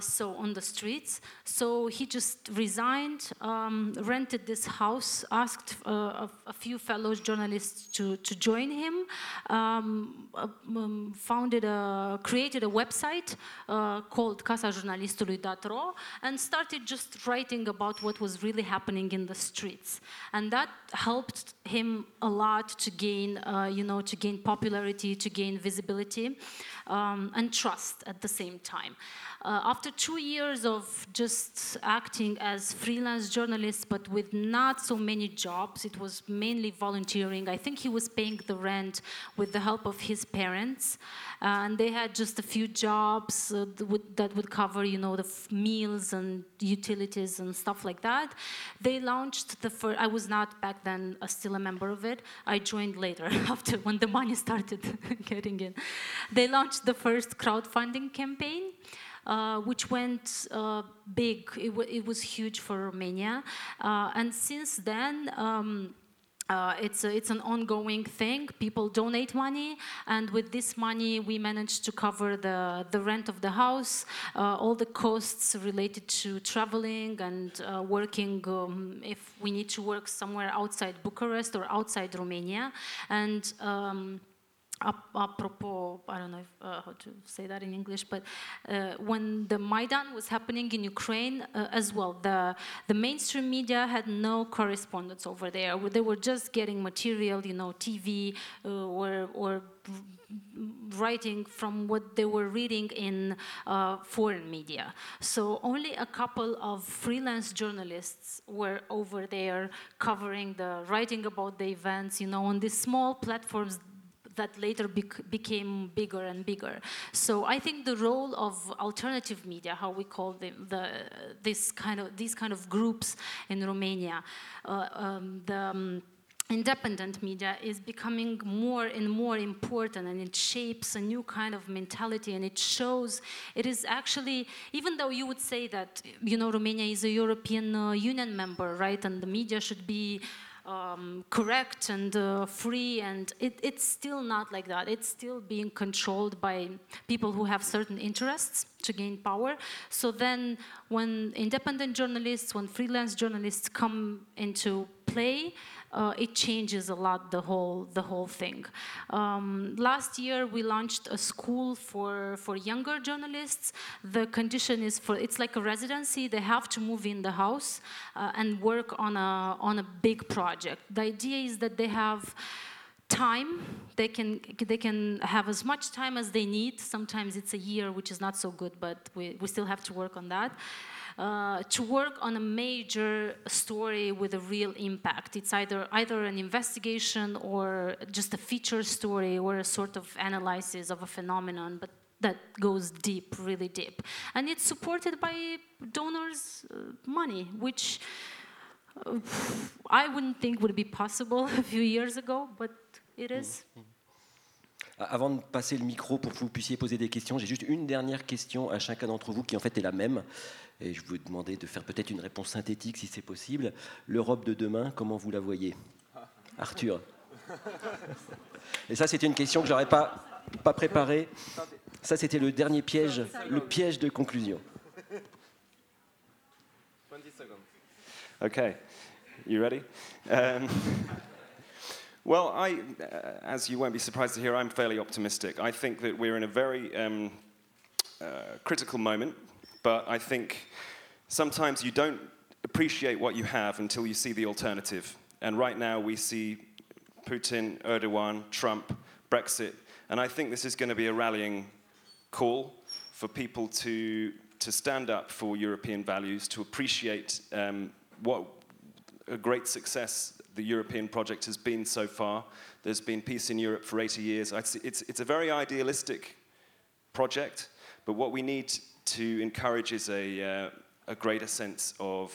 so on the streets. So he just resigned, um, rented this house, asked uh, a, a, few fellow journalists to, to join him, um, uh, um, founded a, created a website uh, called casajurnalistului.ro and started just writing about what was really happening in the streets. And that helped him a lot to gain, uh, you know, to gain popularity, to gain visibility um, and trust at the same time. Uh, after two years of just acting as freelance journalist, but with not so many jobs, it was mainly volunteering. I think he was paying the rent with the help of his parents, uh, and they had just a few jobs uh, that, would, that, would, cover, you know, the meals and utilities and stuff like that. They launched the first. I was not back then still a member of it. I joined later after when the money started getting in. They launched the first crowdfunding campaign. Uh, which went uh, big. It, it, was huge for Romania. Uh, and since then, um, uh, it's, a, it's an ongoing thing. People donate money, and with this money, we managed to cover the, the rent of the house, uh, all the costs related to traveling and uh, working um, if we need to work somewhere outside Bucharest or outside Romania. And um, apropos, I don't know if, uh, how to say that in English, but uh, when the Maidan was happening in Ukraine uh, as well, the, the mainstream media had no correspondence over there. They were just getting material, you know, TV uh, or, or writing from what they were reading in uh, foreign media. So only a couple of freelance journalists were over there covering the writing about the events, you know, on these small platforms that later bec became bigger and bigger. So I think the role of alternative media, how we call them, the, this kind of, these kind of groups in Romania, uh, um, the, um, independent media is becoming more and more important and it shapes a new kind of mentality and it shows it is actually even though you would say that you know Romania is a European uh, Union member right and the media should be um, correct and uh, free, and it, it's still not like that. It's still being controlled by people who have certain interests to gain power. So then, when independent journalists, when freelance journalists come into play, uh, it changes a lot the whole the whole thing. Um, last year we launched a school for for younger journalists. The condition is for it's like a residency. They have to move in the house uh, and work on a on a big project. The idea is that they have time they can they can have as much time as they need sometimes it's a year which is not so good but we, we still have to work on that uh, to work on a major story with a real impact. It's either either an investigation or just a feature story or a sort of analysis of a phenomenon, but that goes deep, really deep, and it's supported by donors' uh, money, which. Uh, I wouldn't think would be possible a few years ago, but it is. Avant de passer le micro pour que vous puissiez poser des questions, j'ai juste une dernière question à chacun d'entre vous qui en fait est la même. Et je vous demander de faire peut-être une réponse synthétique si c'est possible. L'Europe de demain, comment vous la voyez? Arthur Et ça, c'était une question que j'aurais pas, pas préparée. Ça, c'était le dernier piège, le piège de conclusion. Okay, you ready? Um, Well, I, uh, as you won't be surprised to hear, I'm fairly optimistic. I think that we're in a very um, uh, critical moment, but I think sometimes you don't appreciate what you have until you see the alternative. And right now we see Putin, Erdogan, Trump, Brexit, and I think this is going to be a rallying call for people to, to stand up for European values, to appreciate um, what a great success the European project has been so far. There's been peace in Europe for 80 years. It's, it's a very idealistic project, but what we need to encourage is a, uh, a greater sense of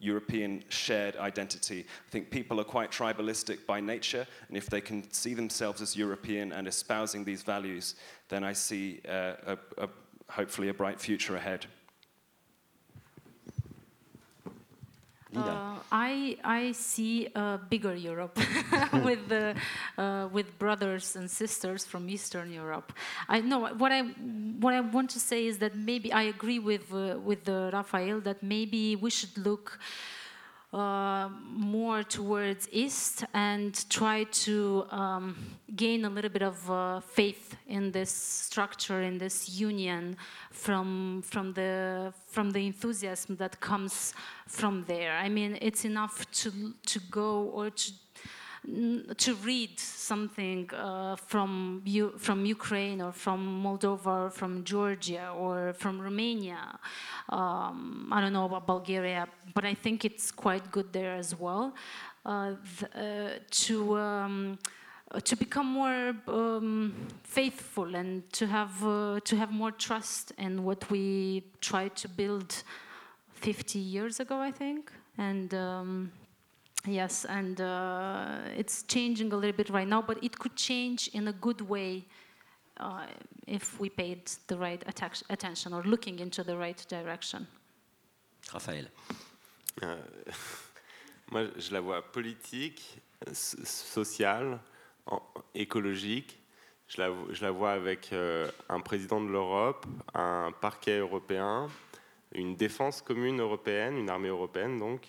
European shared identity. I think people are quite tribalistic by nature, and if they can see themselves as European and espousing these values, then I see uh, a, a, hopefully a bright future ahead. Uh, I I see a bigger Europe with the uh, with brothers and sisters from Eastern Europe. I know what I what I want to say is that maybe I agree with uh, with Raphael that maybe we should look uh, more towards east and try to um, gain a little bit of uh, faith in this structure in this union from from the from the enthusiasm that comes from there. I mean it's enough to to go or to to read something uh, from U from Ukraine or from Moldova or from Georgia or from Romania. Um, I don't know about Bulgaria, but I think it's quite good there as well. Uh, uh, to um, to become more um, faithful and to have uh, to have more trust in what we tried to build 50 years ago, I think, and. Um, Yes, and uh, it's changing a little bit right now, but it could change in a good way uh, if we paid the right attention or looking into the right direction. Raphaël. Euh, moi, je la vois politique, sociale, écologique. Je la, je la, vois avec euh, un président de l'Europe, un parquet européen, une défense commune européenne, une armée européenne donc,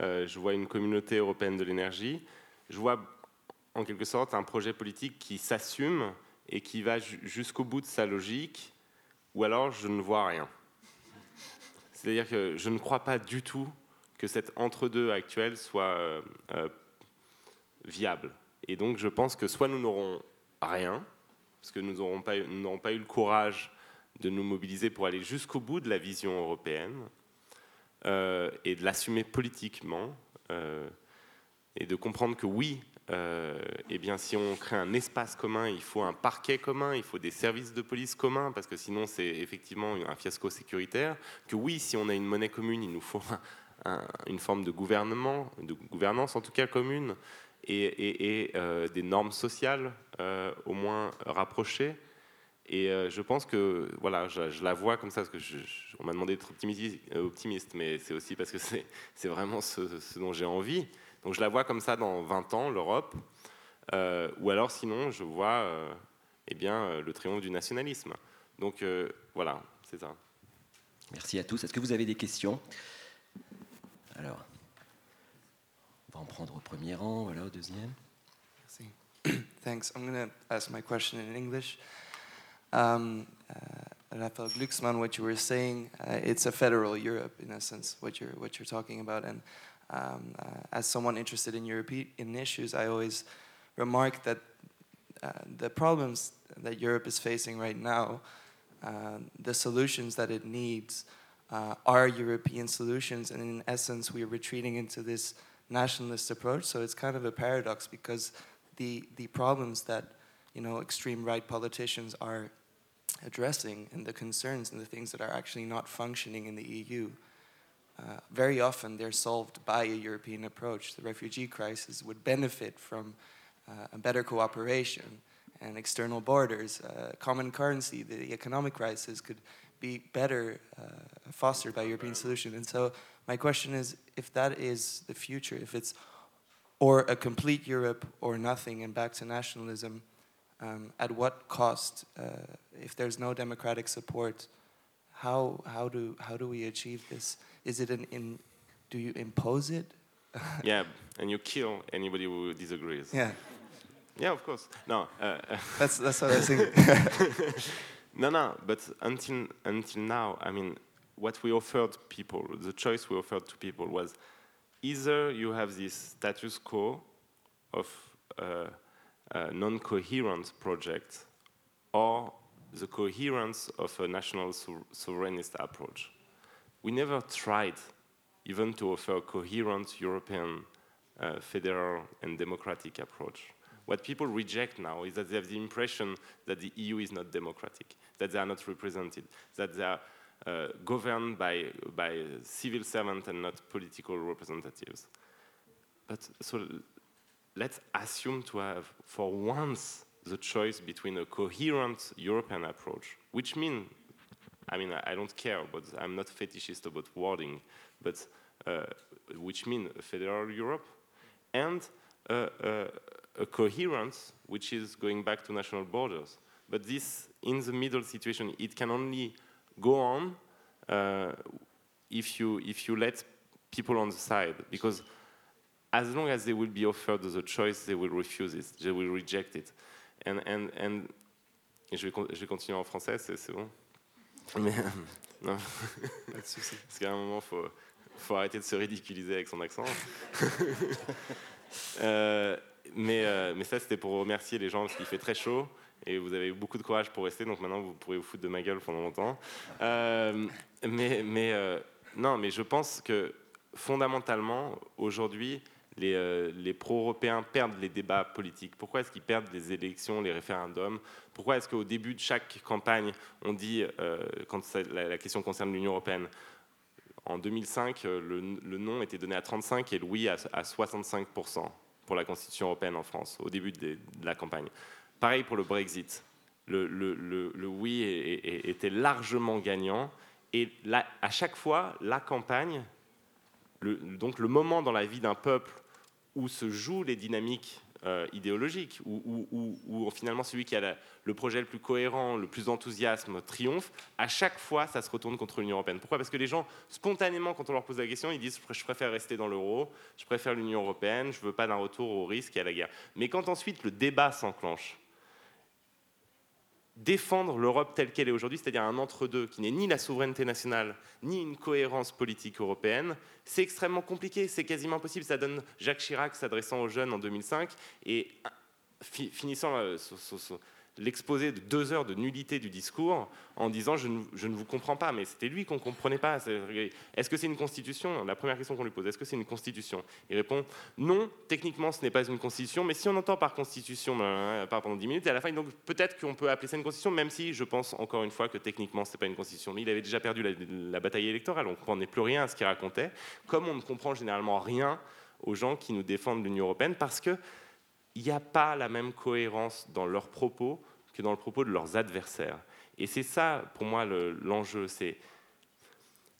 je vois une communauté européenne de l'énergie, je vois en quelque sorte un projet politique qui s'assume et qui va jusqu'au bout de sa logique, ou alors je ne vois rien. C'est-à-dire que je ne crois pas du tout que cet entre-deux actuel soit euh, euh, viable. Et donc je pense que soit nous n'aurons rien, parce que nous n'aurons pas, eu le courage de nous mobiliser pour aller jusqu'au bout de la vision européenne, euh, et de l'assumer politiquement euh, et de comprendre que oui, euh, eh bien, si on crée un espace commun, il faut un parquet commun, il faut des services de police communs, parce que sinon c'est effectivement un fiasco sécuritaire. Que oui, si on a une monnaie commune, il nous faut une forme de gouvernement, de gouvernance en tout cas commune, et, des normes sociales au moins rapprochées. Et euh, je pense que voilà, je, la vois comme ça, parce que je, on m'a demandé d'être optimiste, euh, optimiste, mais c'est aussi parce que c'est vraiment ce, dont j'ai envie. Donc je la vois comme ça dans 20 ans, l'Europe, ou alors sinon je vois eh bien, le triomphe du nationalisme. Donc voilà, c'est ça. Merci à tous. Est-ce que vous avez des questions? Alors, on va en prendre au premier rang, voilà, au deuxième. Merci. Thanks. I'm going to ask my question in English. Um, uh, Raphael Glucksmann, what you were saying, uh, it's a federal Europe in essence, what you're, what you're talking about. And um, uh, as someone interested in European in issues, I always remark that uh, the problems that Europe is facing right now uh, the solutions that it needs uh, are European solutions, and in essence, we are retreating into this nationalist approach. So it's kind of a paradox because the the problems that you know extreme right politicians are addressing and the concerns and the things that are actually not functioning in the EU. Uh, very often they're solved by a European approach. The refugee crisis would benefit from uh, a better cooperation and external borders, uh, common currency, the economic crisis could be better uh, fostered by a European solution. And so my question is, if that is the future, if it's or a complete Europe or nothing and back to nationalism, um, at what cost? Uh, if there's no democratic support, how how do how do we achieve this? Is it an in? Do you impose it? yeah, and you kill anybody who disagrees. Yeah. Yeah, of course. No, uh, that's that's what I thinking. no, no. But until until now, I mean, what we offered people, the choice we offered to people was either you have this status quo of uh, a non-coherent project, or the coherence of a national sovereignist approach. We never tried even to offer a coherent European uh, federal and democratic approach. What people reject now is that they have the impression that the EU is not democratic, that they are not represented, that they are uh, governed by, by civil servants and not political representatives. But so let's assume to have, for once, the choice between a coherent European approach, which means, I mean, I don't care, but I'm not fetishist about wording, but uh, which means a federal Europe and uh, uh, a coherence which is going back to national borders. But this, in the middle situation, it can only go on uh, if, you, if you let people on the side. Because as long as they will be offered the choice, they will refuse it, they will reject it. And, and, and et je, vais, je vais continuer en français, c'est bon? Mais, non. Parce qu'à un moment, il faut, faut arrêter de se ridiculiser avec son accent. euh, mais, euh, mais ça, c'était pour remercier les gens parce qu'il fait très chaud et vous avez eu beaucoup de courage pour rester, donc maintenant vous pourrez vous foutre de ma gueule pendant longtemps. Euh, mais mais euh, non, mais je pense que fondamentalement, aujourd'hui, les, les pro-européens perdent les débats politiques. Pourquoi est-ce qu'ils perdent les élections, les référendums? Pourquoi est-ce qu'au début de chaque campagne, on dit, quand la, question concerne l'Union européenne, en 2005, le, le, non était donné à 35 et le oui à, à 65% pour la Constitution européenne en France, au début de, la campagne. Pareil pour le Brexit. Le, oui était largement gagnant. Et à chaque fois, la campagne, donc le moment dans la vie d'un peuple où se jouent les dynamiques euh, idéologique, où, finalement celui qui a le projet le plus cohérent, le plus d'enthousiasme triomphe, à chaque fois ça se retourne contre l'Union européenne. Pourquoi? Parce que les gens, spontanément, quand on leur pose la question, ils disent je préfère rester dans l'euro, je préfère l'Union européenne, je ne veux pas d'un retour au risque et à la guerre. Mais quand ensuite le débat s'enclenche, défendre l'Europe telle qu'elle est aujourd'hui, c'est-à-dire un entre-deux qui n'est ni la souveraineté nationale, ni une cohérence politique européenne, c'est extrêmement compliqué, c'est quasiment impossible. Ça donne Jacques Chirac s'adressant aux jeunes en 2005 et finissant euh, l'exposé de deux heures de nullité du discours en disant je ne, vous comprends pas, mais c'était lui qu'on ne comprenait pas. Est-ce que c'est une constitution? La première question qu'on lui pose, est-ce que c'est une constitution? Il répond non, techniquement ce n'est pas une constitution, mais si on entend par constitution, ben, pas pendant 10 minutes, et à la fin, donc peut-être qu'on peut appeler ça une constitution, même si je pense encore une fois que techniquement ce n'est pas une constitution. Mais il avait déjà perdu la, la bataille électorale, on ne comprenait plus rien à ce qu'il racontait, comme on ne comprend généralement rien aux gens qui nous défendent l'Union européenne, parce que il n'y a pas la même cohérence dans leurs propos que dans le propos de leurs adversaires. Et c'est ça, pour moi, l'enjeu.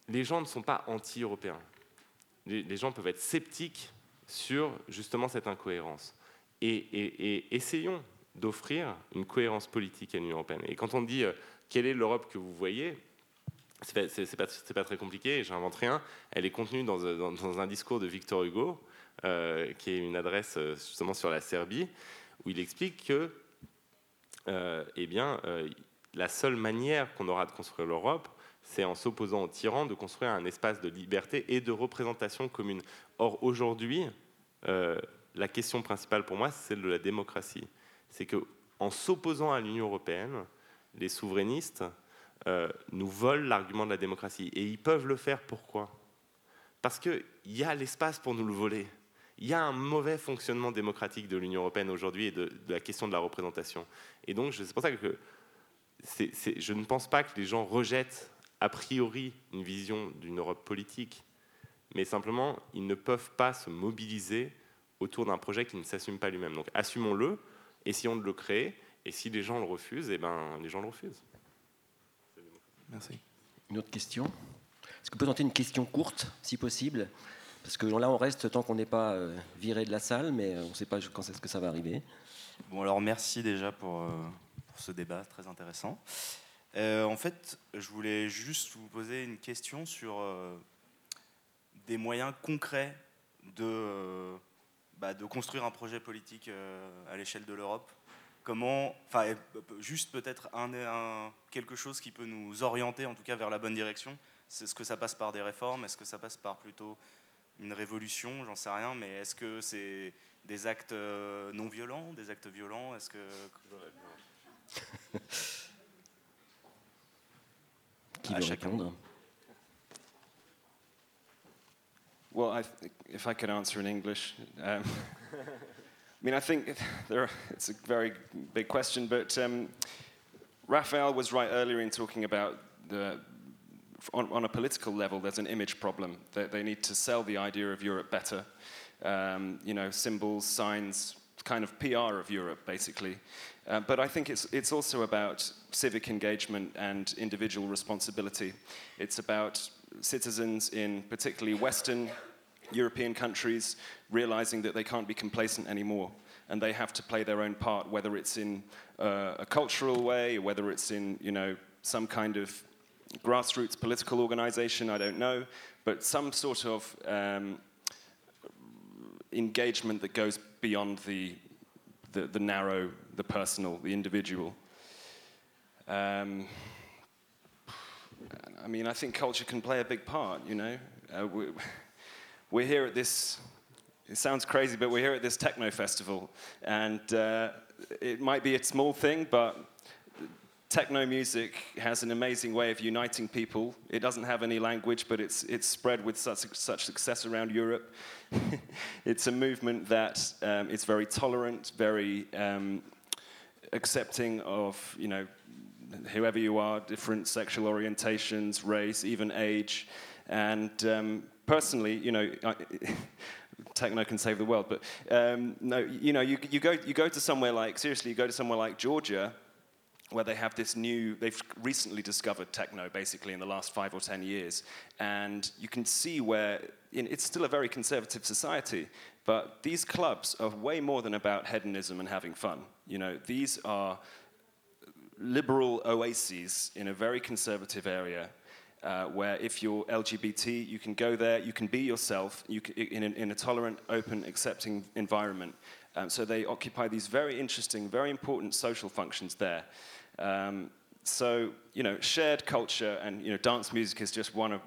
les gens ne sont pas anti-européens. Les, gens peuvent être sceptiques sur justement cette incohérence. Et, essayons d'offrir une cohérence politique à l'Union européenne. Et quand on dit quelle est l'Europe que vous voyez, c'est pas, pas, très compliqué, j'invente rien. Elle est contenue dans, dans, un discours de Victor Hugo, qui est une adresse justement sur la Serbie, où il explique que euh, eh bien, euh, la seule manière qu'on aura de construire l'Europe, c'est en s'opposant aux tyrans de construire un espace de liberté et de représentation commune. Or, aujourd'hui, euh, la question principale pour moi, c'est celle de la démocratie. C'est que en s'opposant à l'Union européenne, les souverainistes nous volent l'argument de la démocratie. Et ils peuvent le faire pourquoi? Parce qu'il y a l'espace pour nous le voler il y a un mauvais fonctionnement démocratique de l'Union européenne aujourd'hui et de, la question de la représentation. Et donc, c'est pour ça que je ne pense pas que les gens rejettent a priori une vision d'une Europe politique, mais simplement, ils ne peuvent pas se mobiliser autour d'un projet qui ne s'assume pas lui-même. Donc, assumons-le, essayons de le créer, et si les gens le refusent, eh ben, les gens le refusent. Merci. Une autre question? Est-ce que vous pouvez tenter une question courte, si possible? Parce que là, on reste tant qu'on n'est pas euh, viré de la salle, mais euh, on ne sait pas quand est-ce que ça va arriver. Bon, alors merci déjà pour, euh, ce débat très intéressant. en fait, je voulais juste vous poser une question sur des moyens concrets de, bah, de construire un projet politique à l'échelle de l'Europe. Comment, enfin, juste peut-être un, quelque chose qui peut nous orienter en tout cas vers la bonne direction. Est-ce que ça passe par des réformes Est-ce que ça passe par plutôt une révolution, j'en sais rien, mais est-ce que c'est des actes euh, non violents, des actes violents Est-ce que Qui veut répondre Well, I if I could answer in English, um, I mean, I think there are, it's a very big question, but um, Raphael was right earlier in talking about the on, on, a political level, there's an image problem. They, they need to sell the idea of Europe better. Um, you know, symbols, signs, kind of PR of Europe, basically. Uh, but I think it's, it's also about civic engagement and individual responsibility. It's about citizens in particularly Western European countries realizing that they can't be complacent anymore and they have to play their own part, whether it's in uh, a cultural way, whether it's in you know some kind of grassroots political organization, I don't know, but some sort of um, engagement that goes beyond the, the, the, narrow, the personal, the individual. Um, I mean, I think culture can play a big part, you know. Uh, we, we're here at this, it sounds crazy, but we're here at this techno festival. And uh, it might be a small thing, but techno music has an amazing way of uniting people. It doesn't have any language, but it's, it's spread with such, such success around Europe. it's a movement that um, is very tolerant, very um, accepting of, you know, whoever you are, different sexual orientations, race, even age. And um, personally, you know, I, techno can save the world, but um, no, you know, you, you, go, you go to somewhere like, seriously, you go to somewhere like Georgia, where they have this new, they've recently discovered techno basically in the last five or ten years. And you can see where it's still a very conservative society, but these clubs are way more than about hedonism and having fun. You know, these are liberal oases in a very conservative area uh, where if you're LGBT, you can go there, you can be yourself you can, in, in, a tolerant, open, accepting environment. Um, so they occupy these very interesting, very important social functions there. Um, so, you know, shared culture and, you know, dance music is just one of,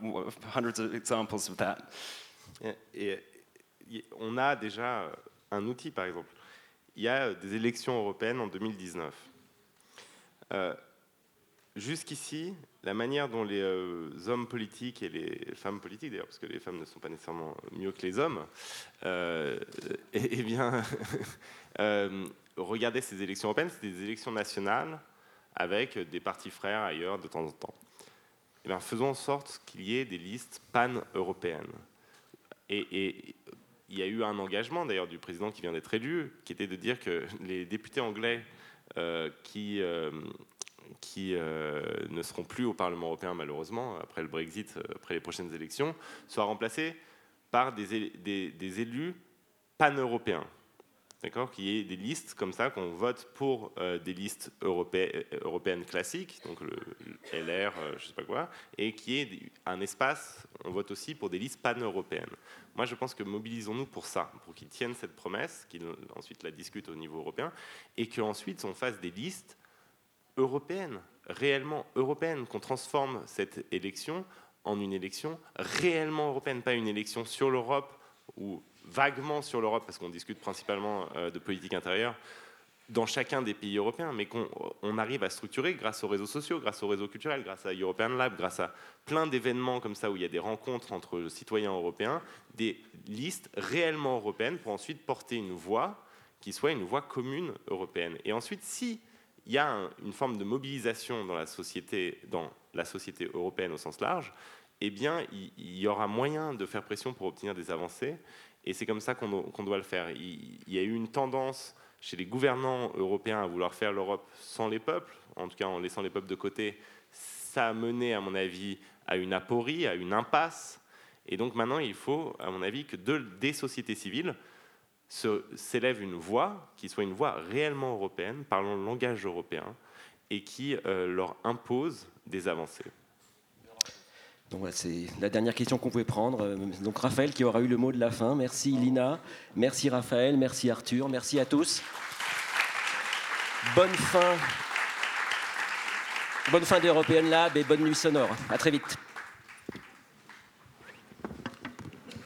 hundreds of examples of that. Et, et, on a déjà un outil, par exemple. Il y a des élections européennes en 2019. Euh, Jusqu'ici, la manière dont les euh, hommes politiques et les femmes politiques, d'ailleurs, parce que les femmes ne sont pas nécessairement mieux que les hommes, euh, eh, eh bien, euh, regardaient ces élections européennes, c'était des élections nationales avec des partis frères ailleurs de temps en temps. Eh bien, faisons en sorte qu'il y ait des listes pan-européennes. Et, il y a eu un engagement d'ailleurs du président qui vient d'être élu, qui était de dire que les députés anglais qui qui euh, ne seront plus au Parlement européen malheureusement après le Brexit, euh, après les prochaines élections, soient remplacés par des, élus pan-européens. D'accord Qu'il y ait des listes comme ça, qu'on vote pour euh, des listes européennes, européennes classiques, donc le, LR, je ne sais pas quoi, et qu'il y ait un espace, on vote aussi pour des listes pan-européennes. Moi, je pense que mobilisons-nous pour ça, pour qu'ils tiennent cette promesse, qu'ils ensuite la discutent au niveau européen, et qu'ensuite on fasse des listes européennes, réellement européennes, qu'on transforme cette élection en une élection réellement européenne, pas une élection sur l'Europe ou vaguement sur l'Europe, parce qu'on discute principalement euh, de politique intérieure, dans chacun des pays européens, mais qu'on arrive à structurer grâce aux réseaux sociaux, grâce aux réseaux culturels, grâce à European Lab, grâce à plein d'événements comme ça où il y a des rencontres entre citoyens européens, des listes réellement européennes pour ensuite porter une voix qui soit une voix commune européenne. Et ensuite, si y a une forme de mobilisation dans la société, dans la société européenne au sens large, eh bien, il, y aura moyen de faire pression pour obtenir des avancées. Et c'est comme ça qu'on doit le faire. Il, y a eu une tendance chez les gouvernants européens à vouloir faire l'Europe sans les peuples, en tout cas en laissant les peuples de côté. Ça a mené, à mon avis, à une aporie, à une impasse. Et donc maintenant, il faut, à mon avis, que des sociétés civiles s'élève une voix qui soit une voix réellement européenne, parlant le langage européen, et qui euh, leur impose des avancées. Donc c'est la dernière question qu'on pouvait prendre. Euh, donc Raphaël qui aura eu le mot de la fin. Merci Lina, merci Raphaël, merci Arthur, merci à tous. Bonne fin, bonne fin d'European Lab et bonne nuit sonore. À très vite.